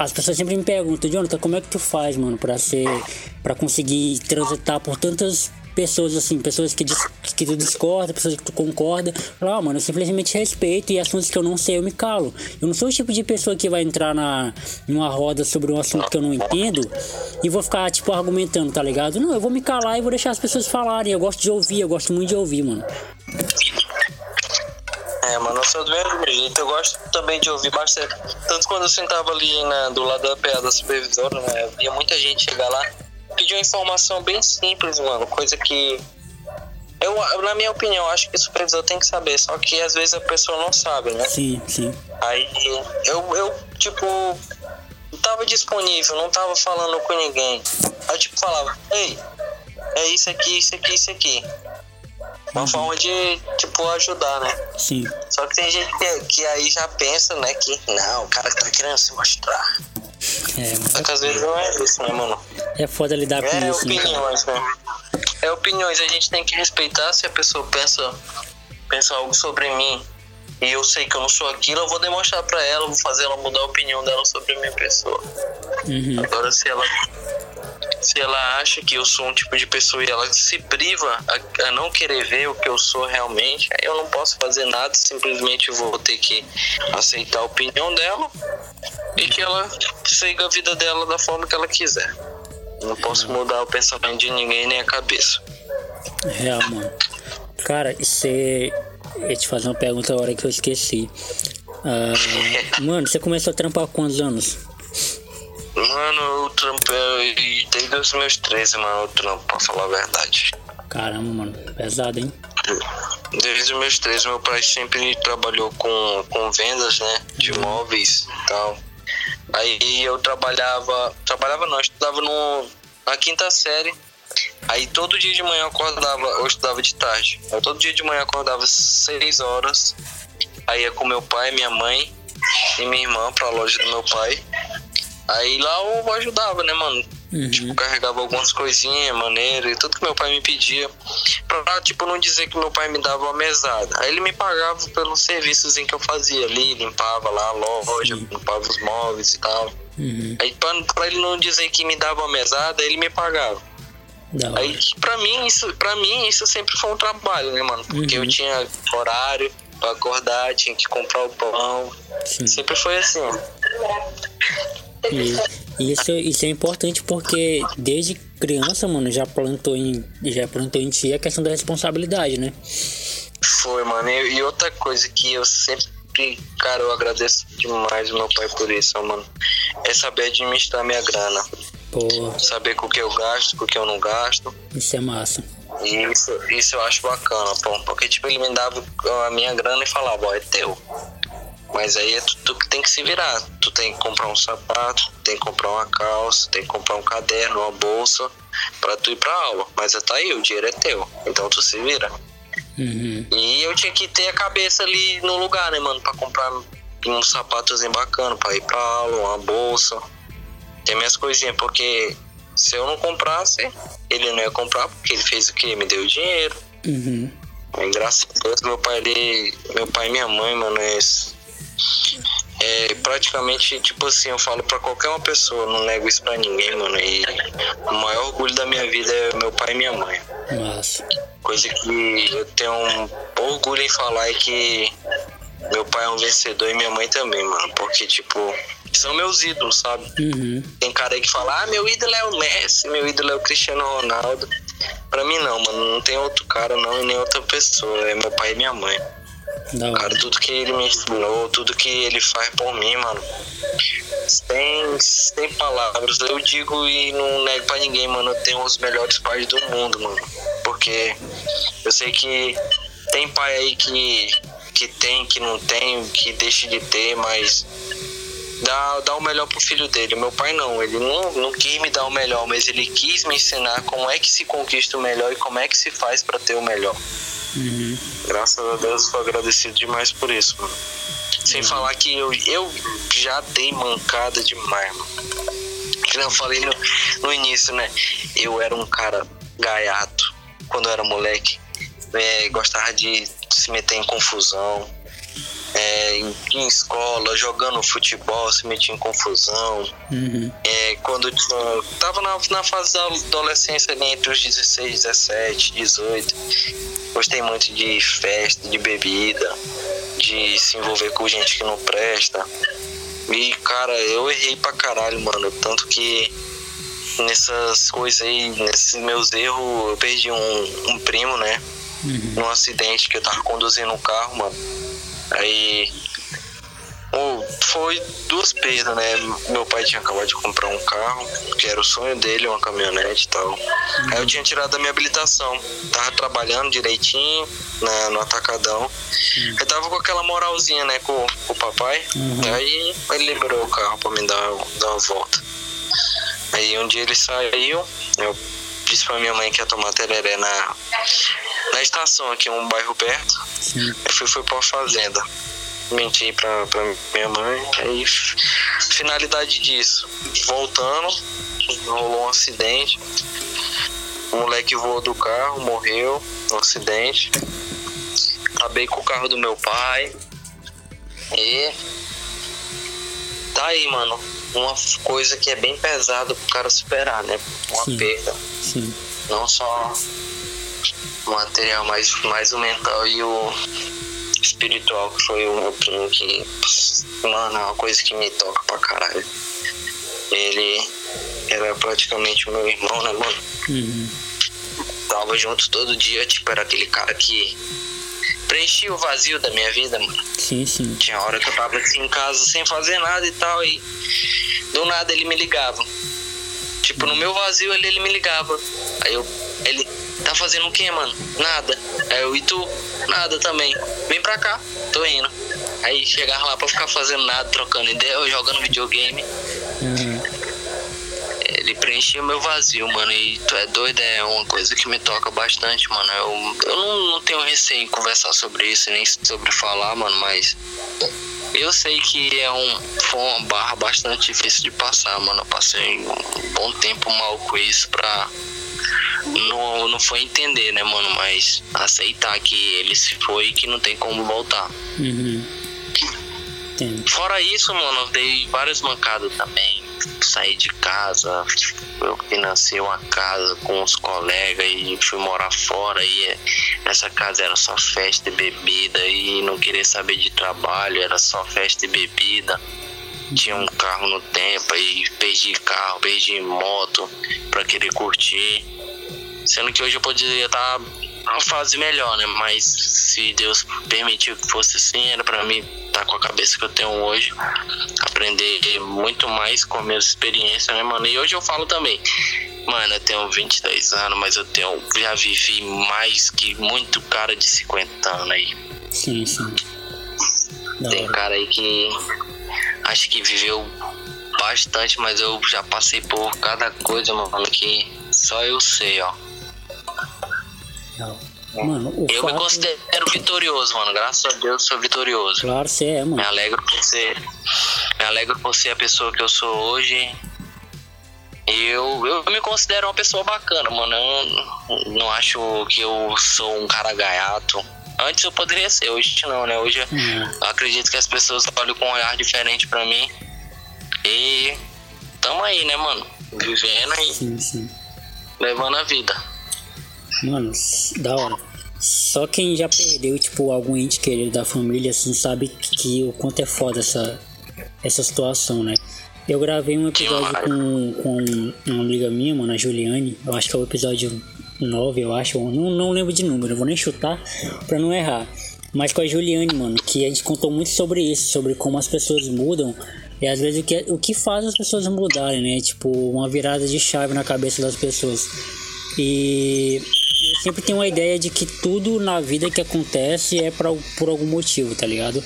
as pessoas sempre me perguntam, Jonathan, como é que tu faz, mano, pra ser. para conseguir transitar por tantas pessoas assim, pessoas que, que tu discorda, pessoas que tu concorda. Ah, mano, eu simplesmente respeito e assuntos que eu não sei eu me calo. Eu não sou o tipo de pessoa que vai entrar na numa roda sobre um assunto que eu não entendo e vou ficar tipo argumentando, tá ligado? Não, eu vou me calar e vou deixar as pessoas falarem. Eu gosto de ouvir, eu gosto muito de ouvir, mano. É, mano, eu sou do mesmo jeito. Eu gosto também de ouvir bastante. Tanto quando eu sentava ali né, do lado da PA da supervisora, né? Eu via muita gente chegar lá pedir uma informação bem simples, mano. Coisa que. Eu, na minha opinião, acho que o supervisor tem que saber, só que às vezes a pessoa não sabe, né? Sim, sim. Aí eu, eu tipo, tava disponível, não tava falando com ninguém. Aí tipo falava, ei, é isso aqui, isso aqui, isso aqui. Uma forma de, tipo, ajudar, né? Sim. Só que tem gente que, que aí já pensa, né, que não, o cara tá querendo se mostrar. É, mas... Só que às vezes não é isso, né, mano? É foda lidar com é isso. É opiniões, né? É opiniões, a gente tem que respeitar se a pessoa pensa, pensa algo sobre mim e eu sei que eu não sou aquilo, eu vou demonstrar para ela, vou fazer ela mudar a opinião dela sobre a minha pessoa. Uhum. Agora, se ela se ela acha que eu sou um tipo de pessoa e ela se priva a, a, não querer ver o que eu sou realmente, aí eu não posso fazer nada, simplesmente vou ter que aceitar a opinião dela e que ela siga a vida dela da forma que ela quiser. Não posso mudar o pensamento de ninguém nem a cabeça. Real, mano. Cara, você. Eu ia te fazer uma pergunta agora que eu esqueci. Uh, mano, você começou a trampar há quantos anos? Mano, eu trampei desde os meus 13, mano, eu trampo, pra falar a verdade. Caramba, mano, pesado, hein? Desde os meus 13, meu pai sempre trabalhou com, com vendas, né? De uhum. móveis e tal. Aí eu trabalhava. Trabalhava não, eu estudava no, na quinta série. Aí todo dia de manhã eu acordava, eu estudava de tarde. Eu todo dia de manhã eu acordava 6 horas. Aí ia com meu pai, minha mãe e minha irmã pra loja do meu pai. Aí lá eu ajudava, né, mano? Uhum. Tipo, carregava algumas coisinhas, maneiro, e tudo que meu pai me pedia. Pra, tipo, não dizer que meu pai me dava uma mesada. Aí ele me pagava pelos serviços em que eu fazia ali, limpava lá a loja, Sim. limpava os móveis e tal. Uhum. Aí pra, pra, ele não dizer que me dava uma mesada, ele me pagava. Não. Aí pra mim, isso, pra mim, isso sempre foi um trabalho, né, mano? Porque uhum. eu tinha horário pra acordar, tinha que comprar o pão. Sim. Sempre foi assim. E, Isso, isso é importante porque desde criança, mano, já plantou em, já plantou em ti a questão da responsabilidade, né? Foi, mano. E, e outra coisa que eu sempre, cara, eu agradeço demais o meu pai por isso, mano. É saber administrar minha grana. Pô, Saber com o que eu gasto, com o que eu não gasto. isso é massa. E isso, isso eu acho bacana, pô. Porque, tipo, ele me dava a minha grana e falava, ó, é teu. Mas aí é tu, tu que tem que se virar. Tu tem que comprar um sapato, tem que comprar uma calça, tem que comprar um caderno, uma bolsa pra tu ir pra aula. Mas tá aí, o dinheiro é teu. Então tu se vira. Uhum. E eu tinha que ter a cabeça ali no lugar, né, mano? Pra comprar um sapatozinho bacana pra ir pra aula, uma bolsa. Ter minhas coisinhas, porque se eu não comprasse, ele não ia comprar, porque ele fez o quê? Me deu dinheiro. Uhum. E graças a Deus, meu pai, ele, meu pai e minha mãe, mano, é, é praticamente, tipo assim, eu falo pra qualquer uma pessoa, não nego isso pra ninguém, mano. E o maior orgulho da minha vida é meu pai e minha mãe. Massa. Coisa que eu tenho um orgulho em falar é que meu pai é um vencedor e minha mãe também, mano. Porque, tipo, são meus ídolos, sabe? Uhum. Tem cara aí que fala, ah, meu ídolo é o Messi, meu ídolo é o Cristiano Ronaldo. Pra mim não, mano, não tem outro cara não e nem outra pessoa, é meu pai e minha mãe. Da Cara, tudo que ele me ensinou, tudo que ele faz por mim, mano, sem, sem palavras. Eu digo e não nego pra ninguém, mano, eu tenho os melhores pais do mundo, mano. Porque eu sei que tem pai aí que, que tem, que não tem, que deixa de ter, mas dá, dá o melhor pro filho dele. Meu pai não, ele não, não quis me dar o melhor, mas ele quis me ensinar como é que se conquista o melhor e como é que se faz pra ter o melhor. Uhum. Graças a Deus, sou agradecido demais por isso, mano. Sem falar que eu, eu já dei mancada demais, mano. Que eu falei no, no início, né? Eu era um cara gaiato quando eu era moleque. É, gostava de se meter em confusão. É, em, em escola, jogando futebol, se metia em confusão. Uhum. É, quando tinha- tava na, na fase da adolescência ali entre os 16, 17, 18, gostei muito de festa, de bebida, de se envolver com gente que não presta. E cara, eu errei pra caralho, mano. Tanto que nessas coisas aí, nesses meus erros, eu perdi um, um primo, né? Uhum. num acidente que eu tava conduzindo um carro, mano. Aí. ô, foi duas perdas, né? Meu pai tinha acabado de comprar um carro, que era o sonho dele, uma caminhonete e tal. Aí eu tinha tirado a minha habilitação. Tava trabalhando direitinho na, no atacadão. Eu tava com aquela moralzinha, né, com, com o papai. Uhum. Aí ele liberou o carro pra me dar, dar uma volta. Aí um dia ele saiu, eu disse pra minha mãe que ia tomar tereré na, na estação aqui, um bairro perto. Sim. Aí fui, fui pra fazenda. Menti pra, pra minha mãe. Aí, finalidade disso. Voltando, rolou um acidente. O moleque voou do carro, morreu no acidente. Acabei com o carro do meu pai. E tá aí, mano. Uma coisa que é bem pesada pro cara superar, né? Uma Sim. perda. Sim. Não só material, mas mais o mental e o espiritual, que foi o meu primo que, mano, é uma coisa que me toca pra caralho. Ele era praticamente o meu irmão, né, mano? Uhum. Tava junto todo dia, tipo, era aquele cara que preenchia o vazio da minha vida, mano. Sim, sim. Tinha hora que eu tava assim em casa sem fazer nada e tal, e do nada ele me ligava. Tipo, no meu vazio ele, ele me ligava. Aí eu, ele, tá fazendo o quê, mano? Nada. Aí eu, e tu? Nada também. Vem pra cá, tô indo. Aí chegava lá pra ficar fazendo nada, trocando ideia, eu jogando videogame. Uhum. Ele preenchia meu vazio, mano. E tu é doido, é uma coisa que me toca bastante, mano. Eu, eu não, não tenho receio em conversar sobre isso, nem sobre falar, mano, mas. Eu sei que é um, foi uma barra bastante difícil de passar, mano. Eu passei um bom tempo mal com isso pra. Não, não foi entender, né, mano? Mas aceitar que ele se foi e que não tem como voltar. Uhum. Fora isso, mano, eu dei várias mancadas também. Saí de casa, eu financei uma casa com os colegas e fui morar fora. E essa casa era só festa e bebida e não queria saber de trabalho, era só festa e bebida. tinha um carro no tempo, aí perdi carro, perdi moto pra querer curtir. Sendo que hoje eu poderia estar uma fase melhor, né? Mas se Deus permitiu que fosse assim, era pra mim estar com a cabeça que eu tenho hoje, aprender muito mais com a minha experiência, né, mano? E hoje eu falo também, mano, eu tenho 22 anos, mas eu tenho, já vivi mais que muito cara de 50 anos aí. Sim, sim. Tem cara aí que acho que viveu bastante, mas eu já passei por cada coisa, mano, que só eu sei, ó. Mano, eu fato... me considero vitorioso, mano. Graças a Deus sou vitorioso. Claro, você é, mano. Me alegro por ser. Me alegro por ser a pessoa que eu sou hoje. E eu, eu me considero uma pessoa bacana, mano. Eu não acho que eu sou um cara gaiato. Antes eu poderia ser, hoje não, né? Hoje uhum. eu acredito que as pessoas olham com um olhar diferente pra mim. E tamo aí, né, mano? Vivendo e sim, sim. levando a vida. Mano, da hora. Só quem já perdeu, tipo, algum ente querido da família, assim, sabe que o quanto é foda essa, essa situação, né? Eu gravei um episódio com, com uma amiga minha, mano, a Juliane. Eu acho que é o episódio 9, eu acho. Não, não lembro de número, vou nem chutar pra não errar. Mas com a Juliane, mano, que a gente contou muito sobre isso, sobre como as pessoas mudam. E às vezes o que, o que faz as pessoas mudarem, né? Tipo, uma virada de chave na cabeça das pessoas. E sempre tenho uma ideia de que tudo na vida que acontece é pra, por algum motivo, tá ligado?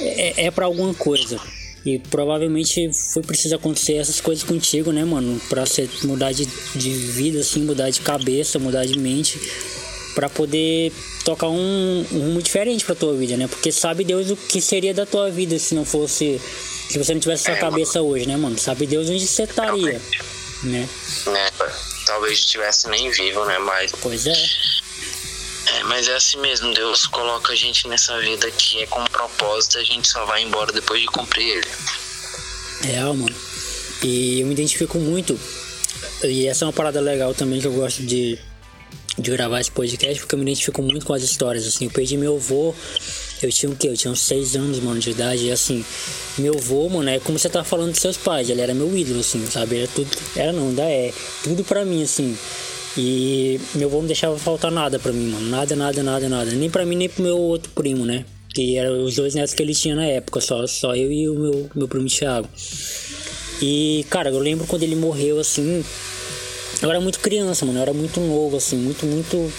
É, é para alguma coisa. E provavelmente foi preciso acontecer essas coisas contigo, né, mano? Pra você mudar de, de vida, assim, mudar de cabeça, mudar de mente. para poder tocar um, um rumo diferente pra tua vida, né? Porque sabe Deus o que seria da tua vida se não fosse. Se você não tivesse essa é, cabeça mano. hoje, né, mano? Sabe Deus onde você estaria, né? É, talvez estivesse nem vivo, né? Mas. Pois é. É, mas é assim mesmo, Deus coloca a gente nessa vida que é com propósito, a gente só vai embora depois de cumprir ele. É, mano. E eu me identifico muito. E essa é uma parada legal também que eu gosto de, de gravar esse podcast, porque eu me identifico muito com as histórias, assim. Eu perdi meu avô, eu tinha o quê? Eu tinha uns 6 anos, mano, de idade, e assim, meu avô, mano, é como você tá falando dos seus pais, ele era meu ídolo, assim, sabe? Era tudo, era não, ainda é, tudo pra mim, assim. E meu avô não deixava faltar nada pra mim, mano. Nada, nada, nada, nada. Nem pra mim, nem pro meu outro primo, né? Que eram os dois netos que ele tinha na época, só, só eu e o meu, meu primo Thiago. E, cara, eu lembro quando ele morreu, assim. Eu era muito criança, mano. Eu era muito novo, assim, muito, muito.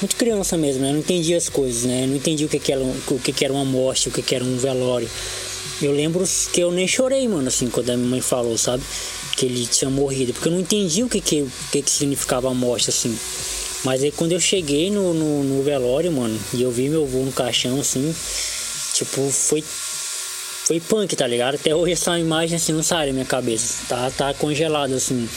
Muito criança mesmo, né? Eu não entendia as coisas, né? Eu não entendia o que, que, era, o que, que era uma morte, o que, que era um velório. Eu lembro que eu nem chorei, mano, assim, quando a minha mãe falou, sabe? que ele tinha morrido, porque eu não entendi o que que, o que, que significava a morte, assim. Mas aí quando eu cheguei no, no, no, velório, mano, e eu vi meu avô no caixão, assim, tipo, foi. Foi punk, tá ligado? Até hoje essa imagem assim não sai da minha cabeça. Tá, tá congelado, assim,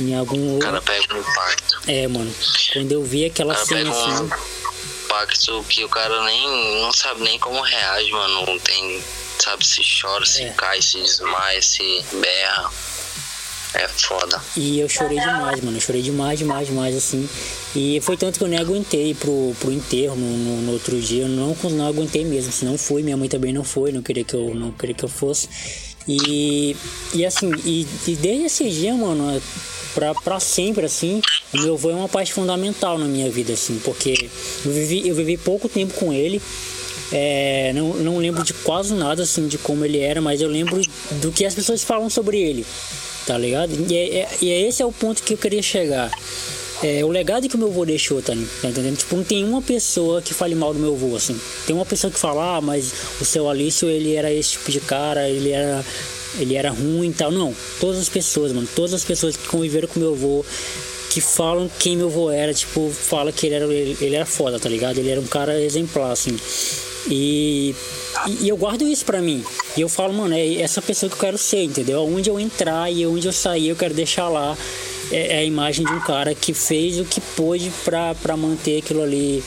em algum. O cara pega um impacto. É, mano. Quando eu vi aquela cena assim. Um impacto que o cara nem. não sabe nem como reage, mano. Não tem. Sabe se chora, se é. cai, se desmaia, se berra. É foda. E eu chorei demais, mano. Eu chorei demais, demais, demais, assim. E foi tanto que eu nem aguentei pro, pro enterro no, no, no outro dia. Eu não, não aguentei mesmo. Se não fui, minha mãe também não foi. Não queria que eu, não queria que eu fosse. E, e assim, e, e desde esse dia, mano, pra, sempre, assim, o meu avô é uma parte fundamental na minha vida, assim, porque eu vivi, eu vivi pouco tempo com ele. É, não, não lembro de quase nada assim de como ele era, mas eu lembro do que as pessoas falam sobre ele tá ligado? E, é, é, e é esse é o ponto que eu queria chegar. É, o legado que o meu avô deixou, tá, tá, entendendo? Tipo, não tem uma pessoa que fale mal do meu avô, assim. Tem uma pessoa que fala, ah, mas o seu Alício, ele era esse tipo de cara, ele era, ele era ruim e tal. Não, todas as pessoas, mano, todas as pessoas que conviveram com meu avô, que falam quem meu avô era, tipo, fala que ele era, ele, ele era foda, tá ligado? Ele era um cara exemplar, assim. E, e, eu guardo isso pra mim. E eu falo, mano, é essa pessoa que eu quero ser, entendeu? Onde eu entrar e onde eu sair, eu quero deixar lá é, é a imagem de um cara que fez o que pôde pra, pra manter aquilo ali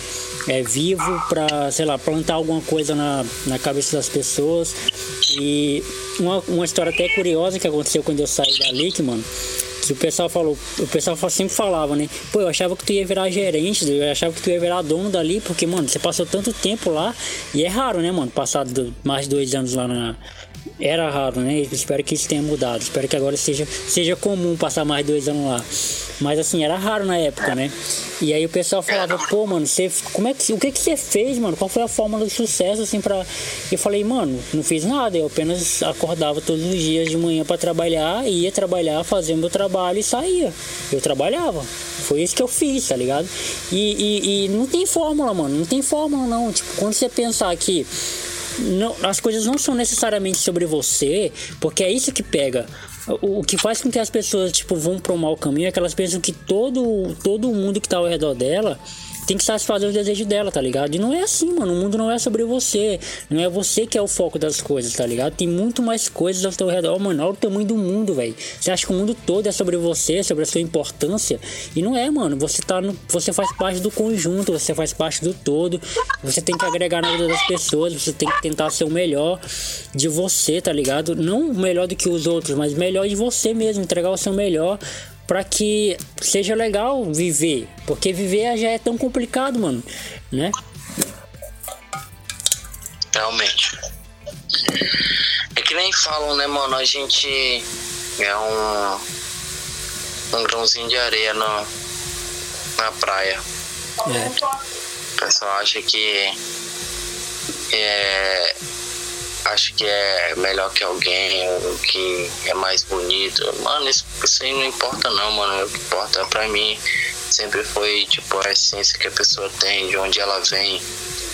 é, vivo, pra, sei lá, plantar alguma coisa na, na cabeça das pessoas. E uma, uma história até curiosa que aconteceu quando eu saí dali, que, mano, que o pessoal falou, o pessoal sempre falava, né? Pô, eu achava que tu ia virar gerente, eu achava que tu ia virar dono dali, porque, mano, você passou tanto tempo lá e é raro, né, mano? Passar mais de dois anos lá na, Era raro, né? Espero que isso tenha mudado. Espero que agora seja, seja comum passar mais dois anos lá. Mas assim, era raro na época, né? E aí o pessoal falava, pô, mano, você, como é que, o que que você fez, mano? Qual foi a fórmula do sucesso, assim, pra... Eu falei, mano, não fiz nada, eu apenas acordava todos os dias de manhã para trabalhar, ia trabalhar, fazia meu trabalho e saía. Eu trabalhava. Foi isso que eu fiz, tá ligado? E, e, e não tem fórmula, mano, não tem fórmula não. Tipo, quando você pensar que não, as coisas não são necessariamente sobre você, porque é isso que pega. O, que faz com que as pessoas tipo vão para o mau caminho é que elas pensam que todo todo mundo que está ao redor dela tem que satisfazer os desejos dela, tá ligado? E não é assim, mano. O mundo não é sobre você. Não é você que é o foco das coisas, tá ligado? Tem muito mais coisas ao seu redor, mano. Olha o tamanho do mundo, velho. Você acha que o mundo todo é sobre você, sobre a sua importância? E não é, mano. Você tá no, você faz parte do conjunto, você faz parte do todo. Você tem que agregar na vida das pessoas, você tem que tentar ser o melhor de você, tá ligado? Não melhor do que os outros, mas melhor de você mesmo, entregar o seu melhor para que seja legal viver, porque viver já é tão complicado, mano, né? Realmente. É que nem falam, né, mano? A gente é um um grãozinho de areia no, na praia. É. O pessoal acha que é acha que é melhor que alguém, que é mais bonito. Mano, isso, isso aí não importa não, mano. O que importa pra mim sempre foi, tipo, a essência que a pessoa tem, de onde ela vem,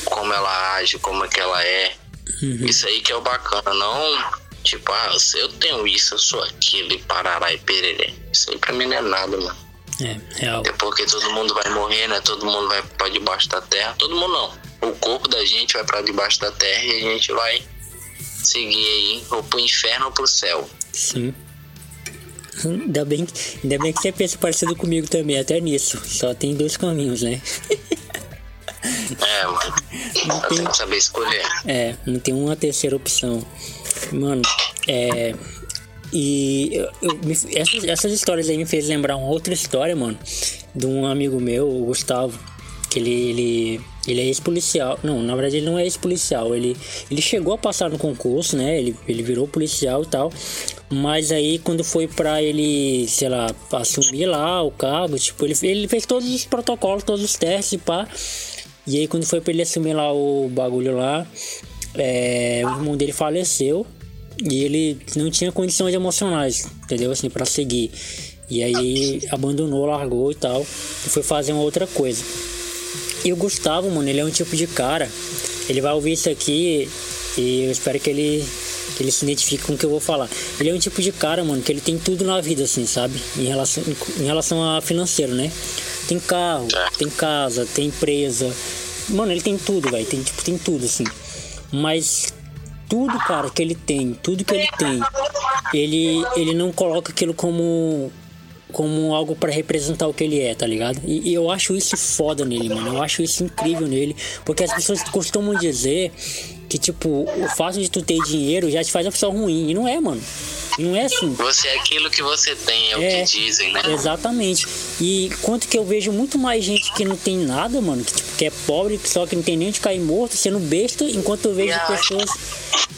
como ela age, como é que ela é. Uhum. Isso aí que é o bacana, não tipo, ah, eu tenho isso, eu sou aquilo e parará e pererê. Isso aí pra mim não é nada, mano. É, real. É porque todo mundo vai morrer, né? Todo mundo vai pra debaixo da terra. Todo mundo não. O corpo da gente vai para debaixo da terra e a gente vai seguir aí, ou pro inferno ou pro céu. Sim. Ainda bem, ainda bem que você pensa parecido comigo também, até nisso. Só tem dois caminhos, né? É, mano. Não tem, tem que saber escolher. É, não tem uma terceira opção. Mano, é. E eu, eu, essas, essas histórias aí me fez lembrar uma outra história, mano, de um amigo meu, o Gustavo, que ele, ele ele é ex-policial. Não, na verdade ele não é ex-policial. Ele, ele chegou a passar no concurso, né? Ele, ele virou policial e tal. Mas aí quando foi pra ele, sei lá, assumir lá o cargo, tipo, ele, ele fez todos os protocolos, todos os testes e pá. E aí quando foi pra ele assumir lá o bagulho lá, é, o irmão dele faleceu. E ele não tinha condições emocionais, entendeu? Assim, para seguir. E aí abandonou, largou e tal. E foi fazer uma outra coisa. E o Gustavo, mano, ele é um tipo de cara. Ele vai ouvir isso aqui e eu espero que ele, que ele se identifique com o que eu vou falar. Ele é um tipo de cara, mano, que ele tem tudo na vida, assim, sabe? Em relação, em relação a financeiro, né? Tem carro, tem casa, tem empresa. Mano, ele tem tudo, velho. Tem, tipo, tem tudo, assim. Mas tudo, cara, que ele tem, tudo que ele tem, ele, ele não coloca aquilo como como algo para representar o que ele é, tá ligado? E, e, eu acho isso foda nele, mano. Eu acho isso incrível nele, porque as pessoas costumam dizer que tipo o fato de tu ter dinheiro já te faz uma pessoa ruim e não é, mano. Não é assim. Você é aquilo que você tem, é, é o que é, dizem, né? Exatamente. E quanto que eu vejo muito mais gente que não tem nada, mano, que, tipo, que é pobre, só que não tem nem onde cair morto, sendo besta, enquanto eu vejo pessoas,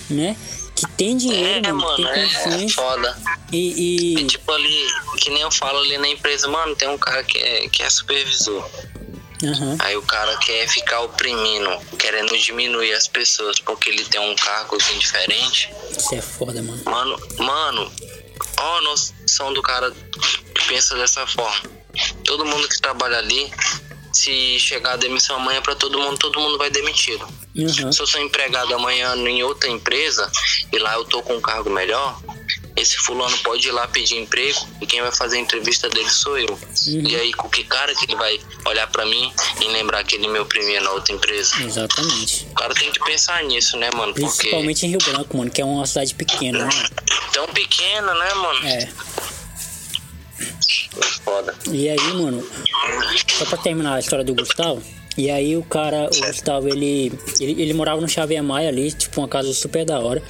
né? que tem dinheiro, é, mano, tem é, é foda. E, e... e, tipo ali, que nem eu falo ali na empresa, mano, tem um cara que é, que é supervisor. Uhum. Aí o cara quer ficar oprimindo, querendo diminuir as pessoas porque ele tem um cargo assim, diferente. Isso é foda, mano. Mano, mano, ó a noção do cara que pensa dessa forma. Todo mundo que trabalha ali, se chegar a demissão amanhã para todo mundo, todo mundo vai demitido. Uhum. Se eu sou empregado amanhã em outra empresa e lá eu tô com um cargo melhor, esse fulano pode ir lá pedir emprego e quem vai fazer a entrevista dele sou eu. Uhum. E aí, com que cara que ele vai olhar para mim e lembrar que ele me oprimia na outra empresa? Exatamente. O cara tem que pensar nisso, né, mano? Principalmente Porque... em Rio Branco, mano, que é uma cidade pequena, né? Tão pequena, né, mano? É. Foda. E aí, mano, só pra terminar a história do Gustavo, e aí o cara, o Gustavo, ele, ele, ele morava no Xavier Maia ali, tipo uma casa super da hora.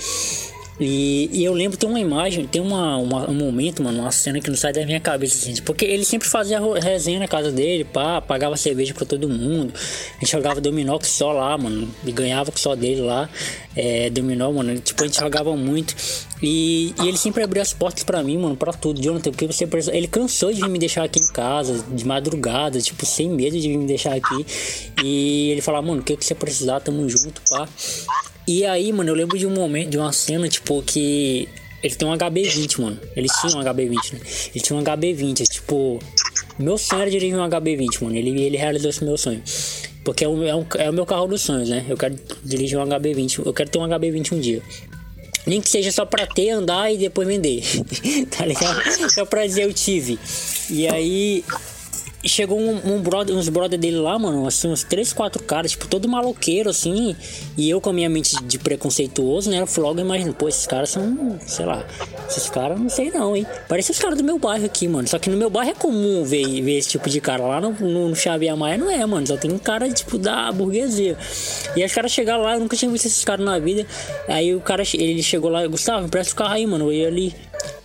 E, e, eu lembro, tem uma imagem, tem uma, uma, um momento, mano, uma cena que não sai da minha cabeça, assim, porque ele sempre fazia resenha na casa dele, pá, pagava cerveja pra todo mundo. A gente jogava dominó só lá, mano, e ganhava só dele lá. É, dominó, mano, tipo, a gente jogava muito. E, e ele sempre abria as portas pra mim, mano, pra tudo. Jonathan, porque você precisa. Ele cansou de me deixar aqui em casa, de madrugada, tipo, sem medo de me deixar aqui. E ele falava, mano, o que, que você precisar, tamo junto, pá. E aí, mano, eu lembro de um momento, de uma cena, tipo, que ele tem um HB20, mano. Ele tinha um HB20, né? Ele tinha um HB20, tipo. Meu sonho era dirigir um HB20, mano. Ele, ele realizou esse meu sonho. Porque é o, é, um, é o meu carro dos sonhos, né? Eu quero dirigir um HB20. Eu quero ter um HB20 um dia. Nem que seja só pra ter, andar e depois vender. tá ligado? Só pra dizer eu tive. E aí, chegou um, um brother, uns brother dele lá, mano, assim, uns três, quatro caras, tipo, todo maloqueiro, assim. E eu com a minha mente de preconceituoso, né? Eu fui logo imaginando, pô, esses caras são, sei lá, esses caras não sei não, hein? Parece os caras do meu bairro aqui, mano. Só que no meu bairro é comum ver, ver esse tipo de cara. Lá no, no, no Xavier Maia não é, mano. Só tem um cara, tipo, da burguesia. E os caras chegaram lá, eu nunca tinha visto esses caras na vida. Aí o cara, ele chegou lá, Gustavo, empresta o carro aí, mano. Eu ia ali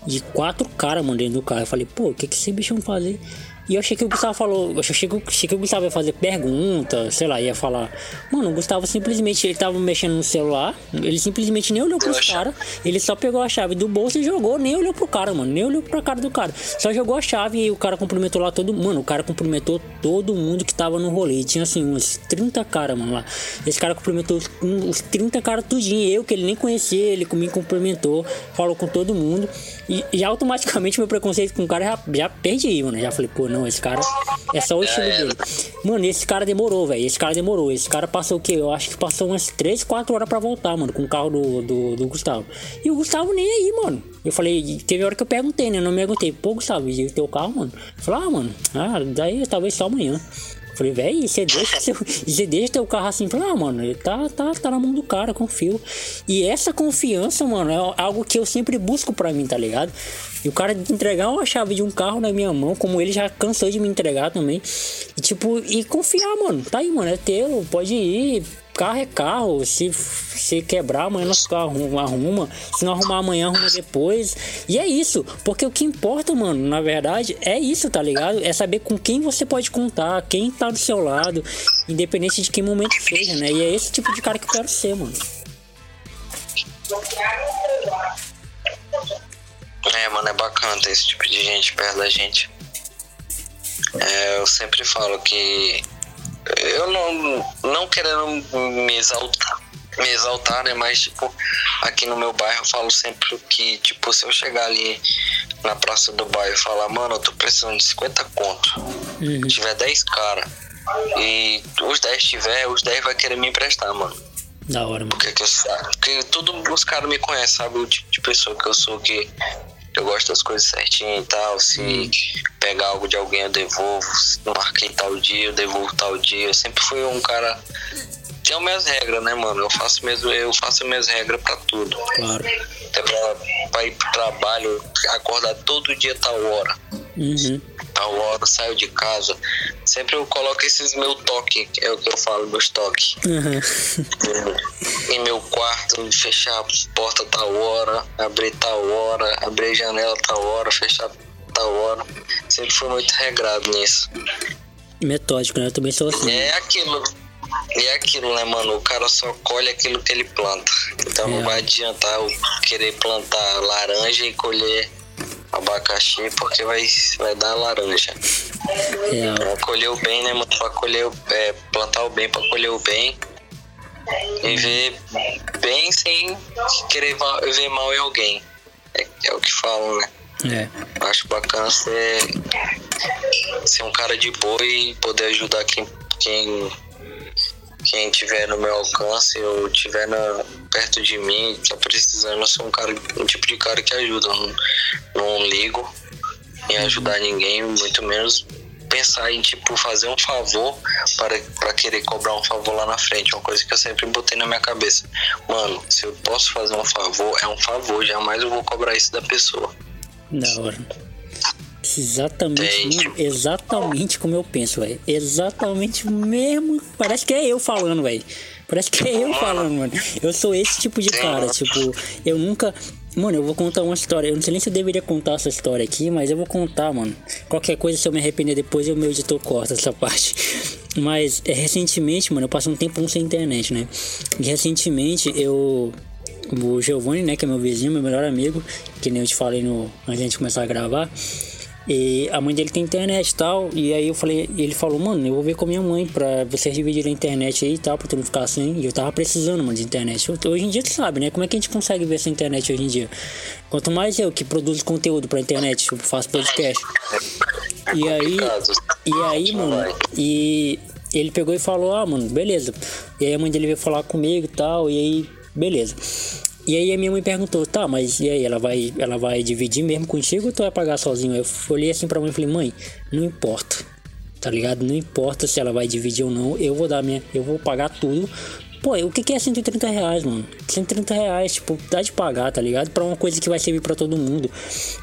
de quatro caras, mano, dentro do carro. Eu falei, pô, o que que esse bicho vai fazer? E eu achei que o Gustavo falou, eu achei que, achei que o Gustavo ia fazer pergunta, sei lá, ia falar. Mano, o Gustavo simplesmente, ele tava mexendo no celular, ele simplesmente nem olhou pros caras, ele só pegou a chave do bolso e jogou, nem olhou pro cara, mano, nem olhou pra cara do cara. Só jogou a chave e o cara cumprimentou lá todo Mano, o cara cumprimentou todo mundo que tava no rolê. tinha assim, uns 30 caras, mano, lá. Esse cara cumprimentou os, uns 30 caras tudinho. Eu, que ele nem conhecia, ele me cumprimentou, falou com todo mundo. E, e automaticamente meu preconceito com o cara já, já perdi, mano. Já falei, pô, não, esse cara é só o estilo dele. Mano, esse cara demorou, velho. Esse cara demorou. Esse cara passou o quê? Eu acho que passou umas 3, 4 horas pra voltar, mano, com o carro do, do, do Gustavo. E o Gustavo nem aí, mano. Eu falei, teve hora que eu perguntei, né? Eu não me perguntei, pô, Gustavo, e o teu carro, mano? Falei, ah, mano, ah, daí talvez só amanhã. Falei, velho, você deixa, seu, você deixa teu carro assim? Falei, ah, mano, ele tá, tá, tá na mão do cara, confio. E essa confiança, mano, é algo que eu sempre busco pra mim, tá ligado? E o cara entregar uma chave de um carro na minha mão, como ele já cansou de me entregar também. E tipo, e confiar, mano. Tá aí, mano, é teu, pode ir carro é carro. Se, se quebrar, amanhã nós arruma, arruma. Se não arrumar amanhã, arruma depois. E é isso. Porque o que importa, mano, na verdade, é isso, tá ligado? É saber com quem você pode contar, quem tá do seu lado, independente de que momento seja, né? E é esse tipo de cara que eu quero ser, mano. É, mano, é bacana ter esse tipo de gente perto da gente. É, eu sempre falo que eu não, não querendo me exaltar, me exaltar, né? Mas, tipo, aqui no meu bairro eu falo sempre que, tipo, se eu chegar ali na praça do bairro e falar, mano, eu tô precisando de 50 conto, uhum. tiver 10 cara, e os 10 tiver, os 10 vai querer me emprestar, mano. Da hora, mano. Porque, porque tudo os caras me conhecem, sabe? O tipo de pessoa que eu sou que eu gosto das coisas certinho e tal. Se hum. pegar algo de alguém, eu devolvo. Se marquei tal dia, eu devolvo tal dia. Eu sempre fui um cara. Tenho minhas regras, né, mano? Eu faço mesmo, eu faço minhas regras pra tudo. Claro. Até pra, pra ir pro trabalho, acordar todo dia tal hora. Uhum. Tal hora, saio de casa. Sempre eu coloco esses meu toque, é o que eu falo, meus toques. Uhum. em meu quarto, fechar a porta tal hora, abrir tal hora, abrir janela tal hora, fechar tal hora. Sempre fui muito regrado nisso. Metódico, né? Eu também sou assim. É aquilo. E é aquilo, né, mano? O cara só colhe aquilo que ele planta. Então é. não vai adiantar eu querer plantar laranja e colher abacaxi porque vai, vai dar laranja. É. Colher o bem, né, mano? Pra colher, é, plantar o bem pra colher o bem. E ver bem sem querer ver mal em alguém. É, é o que falam, né? É. Acho bacana ser, ser um cara de boa e poder ajudar quem, quem, quem tiver no meu alcance ou tiver na, perto de mim, tá precisando, eu sou um cara, um tipo de cara que ajuda. Não, não ligo em ajudar ninguém, muito menos pensar em tipo fazer um favor para, para querer cobrar um favor lá na frente. Uma coisa que eu sempre botei na minha cabeça. Mano, se eu posso fazer um favor, é um favor, jamais eu vou cobrar isso da pessoa. Da hora. Exatamente, mano, exatamente como eu penso, velho. Exatamente mesmo. Parece que é eu falando, velho. Parece que é eu falando, mano. Eu sou esse tipo de cara, tipo, eu nunca. Mano, eu vou contar uma história. Eu não sei nem se eu deveria contar essa história aqui, mas eu vou contar, mano. Qualquer coisa, se eu me arrepender depois, o meu editor corta essa parte. Mas é, recentemente, mano, eu passei um tempo sem internet, né? E recentemente eu. O Giovanni, né, que é meu vizinho, meu melhor amigo, que nem eu te falei no, antes de a gente começar a gravar. E a mãe dele tem internet e tal. E aí eu falei, ele falou, mano, eu vou ver com a minha mãe pra vocês dividirem a internet aí e tal, pra tu não ficar assim. E eu tava precisando, mano, de internet. Hoje em dia tu sabe, né? Como é que a gente consegue ver essa internet hoje em dia? Quanto mais eu que produzo conteúdo pra internet, eu faço podcast. E aí. E aí, mano, e ele pegou e falou, ah, mano, beleza. E aí a mãe dele veio falar comigo e tal, e aí, beleza. E aí a minha mãe perguntou, tá, mas e aí, ela vai, ela vai dividir mesmo contigo ou tu vai pagar sozinho? Eu olhei assim pra mãe e falei, mãe, não importa. Tá ligado? Não importa se ela vai dividir ou não, eu vou dar minha. Eu vou pagar tudo Pô, o que, é 130 reais, mano? 130 reais, tipo, dá de pagar, tá ligado? Pra uma coisa que vai servir para todo mundo.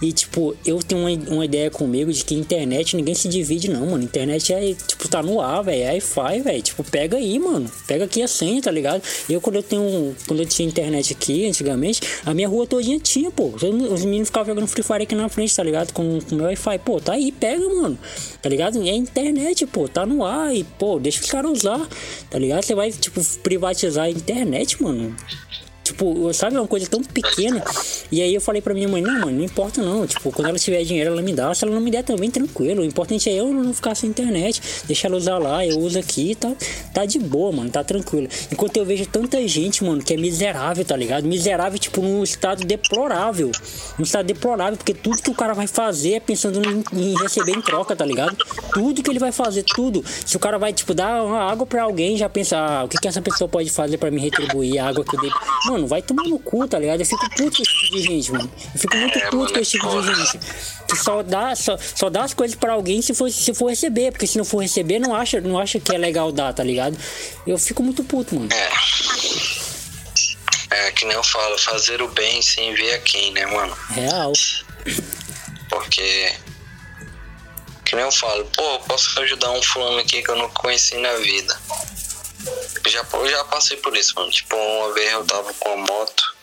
E, tipo, eu tenho uma, uma ideia comigo de que internet ninguém se divide, não, mano. Internet é, tipo, tá no ar, velho. É Wi-Fi, velho. Tipo, pega aí, mano. Pega aqui a senha, tá ligado? Eu, quando eu tenho. Quando eu tinha internet aqui, antigamente, a minha rua todinha tinha, pô. Os meninos ficavam jogando Free Fire aqui na frente, tá ligado? Com o meu Wi-Fi. Pô, tá aí, pega, mano. Tá ligado? É internet, pô. Tá no ar e, pô, deixa os caras usar, tá ligado? Você vai, tipo, privar privatizar a internet, mano. Tipo, sabe, uma coisa tão pequena. E aí eu falei pra minha mãe, não, mano, não importa não. Tipo, quando ela tiver dinheiro, ela me dá. Se ela não me der também, tranquilo. O importante é eu não ficar sem internet. Deixa ela usar lá, eu uso aqui tá, tá de boa, mano, tá tranquilo. Enquanto eu vejo tanta gente, mano, que é miserável, tá ligado? Miserável, tipo, num estado deplorável. Num estado deplorável, porque tudo que o cara vai fazer é pensando em receber em troca, tá ligado? Tudo que ele vai fazer, tudo. Se o cara vai, tipo, dar uma água pra alguém, já pensa, ah, o que, que essa pessoa pode fazer pra me retribuir a água que eu dei. Mano, mano, vai tomar no cu, tá ligado? Eu fico puto com esse tipo de gente, mano. Eu fico muito é, puto com esse tipo de gente. Que só dá, só, só dá as coisas pra alguém se for, se for receber, porque se não for receber, não acha, não acha que é legal dar, tá ligado? Eu fico muito puto, mano. É. É, que nem eu falo, fazer o bem sem ver a quem, né, mano? Real. Porque. Que nem eu falo, pô, posso ajudar um fulano aqui que eu não conheci na vida já, eu já passei por isso, mano. Tipo, uma vez eu tava com uma moto.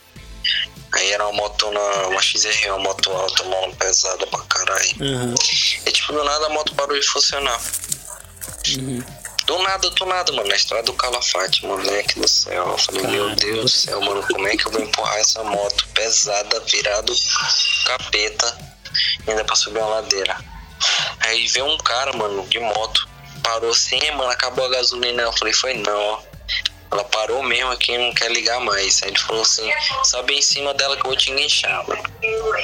Aí era uma moto na. Uma XR, uma moto alta, mão pesada pra caralho. Uhum. E tipo, do nada a moto parou de funcionar. Uhum. Do nada, do nada, mano. Na estrada do Calafate, moleque do céu. Eu falei, Caramba. meu Deus do céu, mano, como é que eu vou empurrar essa moto pesada, virado capeta, ainda pra subir uma ladeira? Aí veio um cara, mano, de moto parou assim, mano, acabou a gasolina. Eu falei, foi não. Ela parou mesmo aqui não quer ligar mais. Aí ele falou assim, sobe em cima dela que eu vou te enganchar, mano.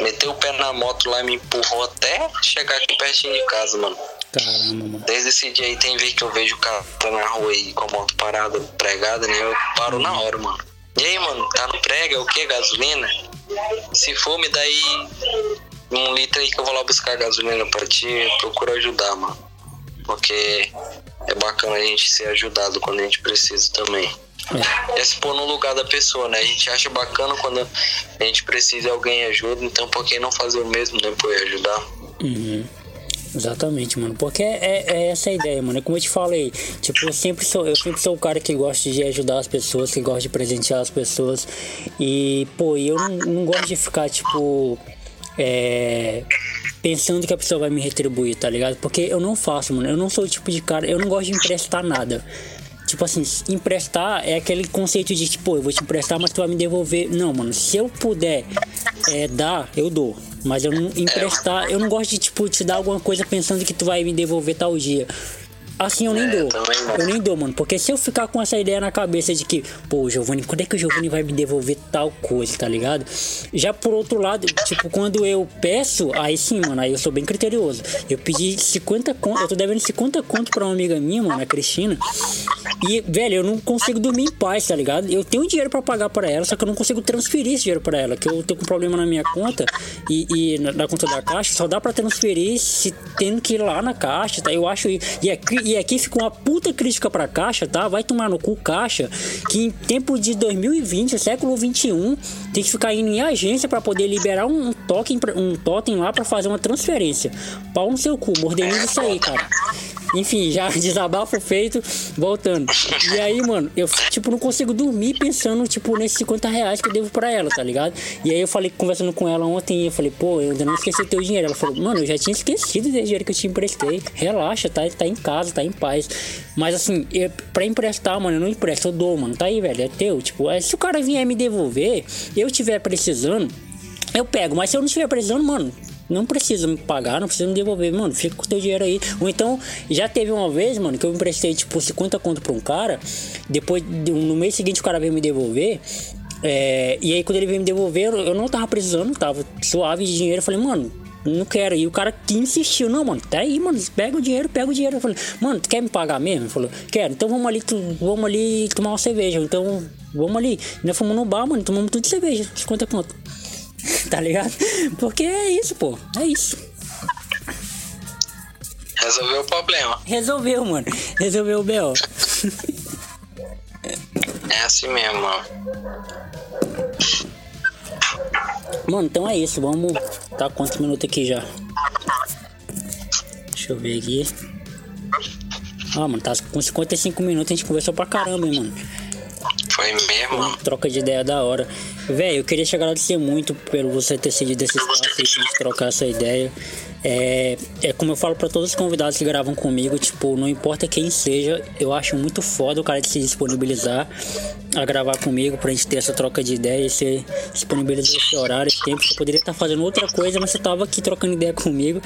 Meteu o pé na moto lá e me empurrou até chegar aqui pertinho de casa, mano. Caramba, mano. Desde esse dia aí tem vez que eu vejo o cara na rua aí com a moto parada, pregada, né? Eu paro na hora, mano. E aí, mano, tá no prega? É o que? Gasolina? Se for, me dá aí um litro aí que eu vou lá buscar gasolina pra ti. Procura ajudar, mano porque é bacana a gente ser ajudado quando a gente precisa também. É. é se pôr no lugar da pessoa, né? A gente acha bacana quando a gente precisa e alguém ajuda, então por que não fazer o mesmo, né? Por ajudar. Uhum. Exatamente, mano. Porque é, é, essa a ideia, mano. É como eu te falei, tipo, eu sempre sou, eu sempre sou o cara que gosta de ajudar as pessoas, que gosta de presentear as pessoas. E, pô, eu não, não gosto de ficar, tipo, é, pensando que a pessoa vai me retribuir, tá ligado? Porque eu não faço, mano. Eu não sou o tipo de cara, eu não gosto de emprestar nada. Tipo assim, emprestar é aquele conceito de tipo, eu vou te emprestar, mas tu vai me devolver. Não, mano, se eu puder é, dar, eu dou. Mas eu não emprestar, eu não gosto de tipo te dar alguma coisa pensando que tu vai me devolver tal dia. Assim eu nem é, dou. Eu nem dou, mano. Porque se eu ficar com essa ideia na cabeça de que, pô, Giovanni, quando é que o Giovanni vai me devolver tal coisa, tá ligado? Já por outro lado, tipo, quando eu peço, aí sim, mano, aí eu sou bem criterioso. Eu pedi 50 conto, eu tô devendo 50 conto pra uma amiga minha, mano, a Cristina. E, velho, eu não consigo dormir em paz, tá ligado? Eu tenho dinheiro pra pagar pra ela, só que eu não consigo transferir esse dinheiro pra ela. Que eu tô com problema na minha conta e, e na, na, conta da caixa, só dá pra transferir se tendo que ir lá na caixa, tá? Eu acho. E é, e aqui fica uma puta crítica pra Caixa, tá? Vai tomar no cu Caixa, que em tempo de 2020, século 21, tem que ficar indo em agência para poder liberar um token, um totem lá para fazer uma transferência. Pau no seu cu, moderniza isso aí, cara. Enfim, já desabafo feito, voltando. E aí, mano, eu, tipo, não consigo dormir pensando, tipo, nesses 50 reais que eu devo pra ela, tá ligado? E aí eu falei, conversando com ela ontem, eu falei, pô, eu ainda não esqueci teu dinheiro. Ela falou, mano, eu já tinha esquecido desse dinheiro que eu te emprestei. Relaxa, tá, tá em casa, tá em paz. Mas assim, eu, pra emprestar, mano, eu não empresto, eu dou, mano. Tá aí, velho, é teu. Tipo, é, se o cara vier me devolver, eu tiver precisando, eu pego. Mas se eu não estiver precisando, mano, não precisa me pagar, não precisa me devolver, mano, fica com o teu dinheiro aí. Ou então, já teve uma vez, mano, que eu emprestei, tipo, 50 conto pra um cara, depois, no mês seguinte o cara veio me devolver, é, e aí quando ele veio me devolver, eu não tava precisando, tava suave de dinheiro, eu falei, mano, não quero. E o cara que insistiu, não, mano, tá aí, mano, pega o dinheiro, pega o dinheiro. Eu falei, mano, tu quer me pagar mesmo? Ele falou, quero, então vamos ali, tu, vamos ali tomar uma cerveja. Então, vamos ali. Nós fomos no bar, mano, tomamos tudo de cerveja, 50 conto. tá ligado? Porque é isso, pô, é isso. Resolveu o problema. Resolveu, mano. Resolveu o B.O. é assim mesmo, mano. Mano, então é isso. Vamos. Tá quantos minutos aqui já? Deixa eu ver aqui. Ah, mano, tá com 55 minutos. A gente conversou pra caramba, hein, mano. Foi mesmo. Troca de ideia da hora. Velho, eu queria te agradecer muito por você ter cedido esse espaço e trocar essa ideia. É, é como eu falo para todos os convidados que gravam comigo, tipo, não importa quem seja, eu acho muito foda o cara de se disponibilizar a gravar comigo pra gente ter essa troca de ideia e você disponibilizar esse horário, esse tempo. Você poderia estar fazendo outra coisa, mas você tava aqui trocando ideia comigo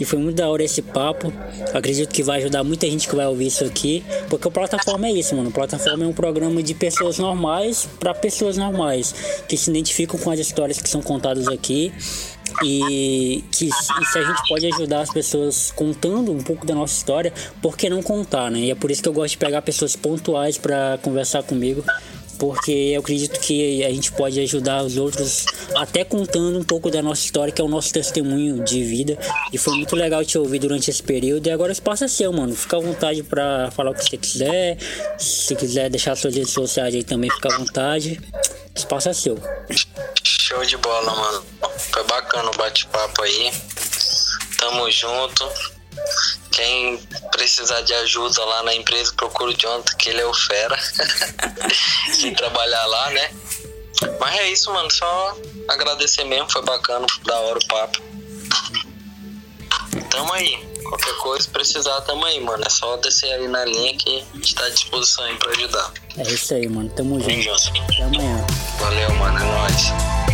e foi muito da hora esse papo. Acredito que vai ajudar muita gente que vai ouvir isso aqui, porque o plataforma é isso, mano. O plataforma é um programa de pessoas normais para pessoas normais que se identificam com as histórias que são contadas aqui e que e se a gente pode ajudar as pessoas contando um pouco da nossa história, por que não contar, né? E é por isso que eu gosto de pegar pessoas pontuais para conversar comigo, porque eu acredito que a gente pode ajudar os outros até contando um pouco da nossa história, que é o nosso testemunho de vida. E foi muito legal te ouvir durante esse período. E agora o espaço é seu, mano. Fica à vontade para falar o que você quiser. Se quiser deixar suas redes sociais aí também, fica à vontade. O espaço é seu. Show de bola, mano. Foi bacana o bate-papo aí. Tamo junto. Quem precisar de ajuda lá na empresa, procura o Jonathan, que ele é o fera. Sem trabalhar lá, né? Mas é isso, mano. Só agradecer mesmo. Foi bacana, da hora o papo. Tamo aí. Qualquer coisa precisar, tamo aí, mano. É só descer aí na linha que a gente tá à disposição aí pra ajudar. É isso aí, mano. Tamo junto. junto. Até amanhã. Valeu, mano. É nóis.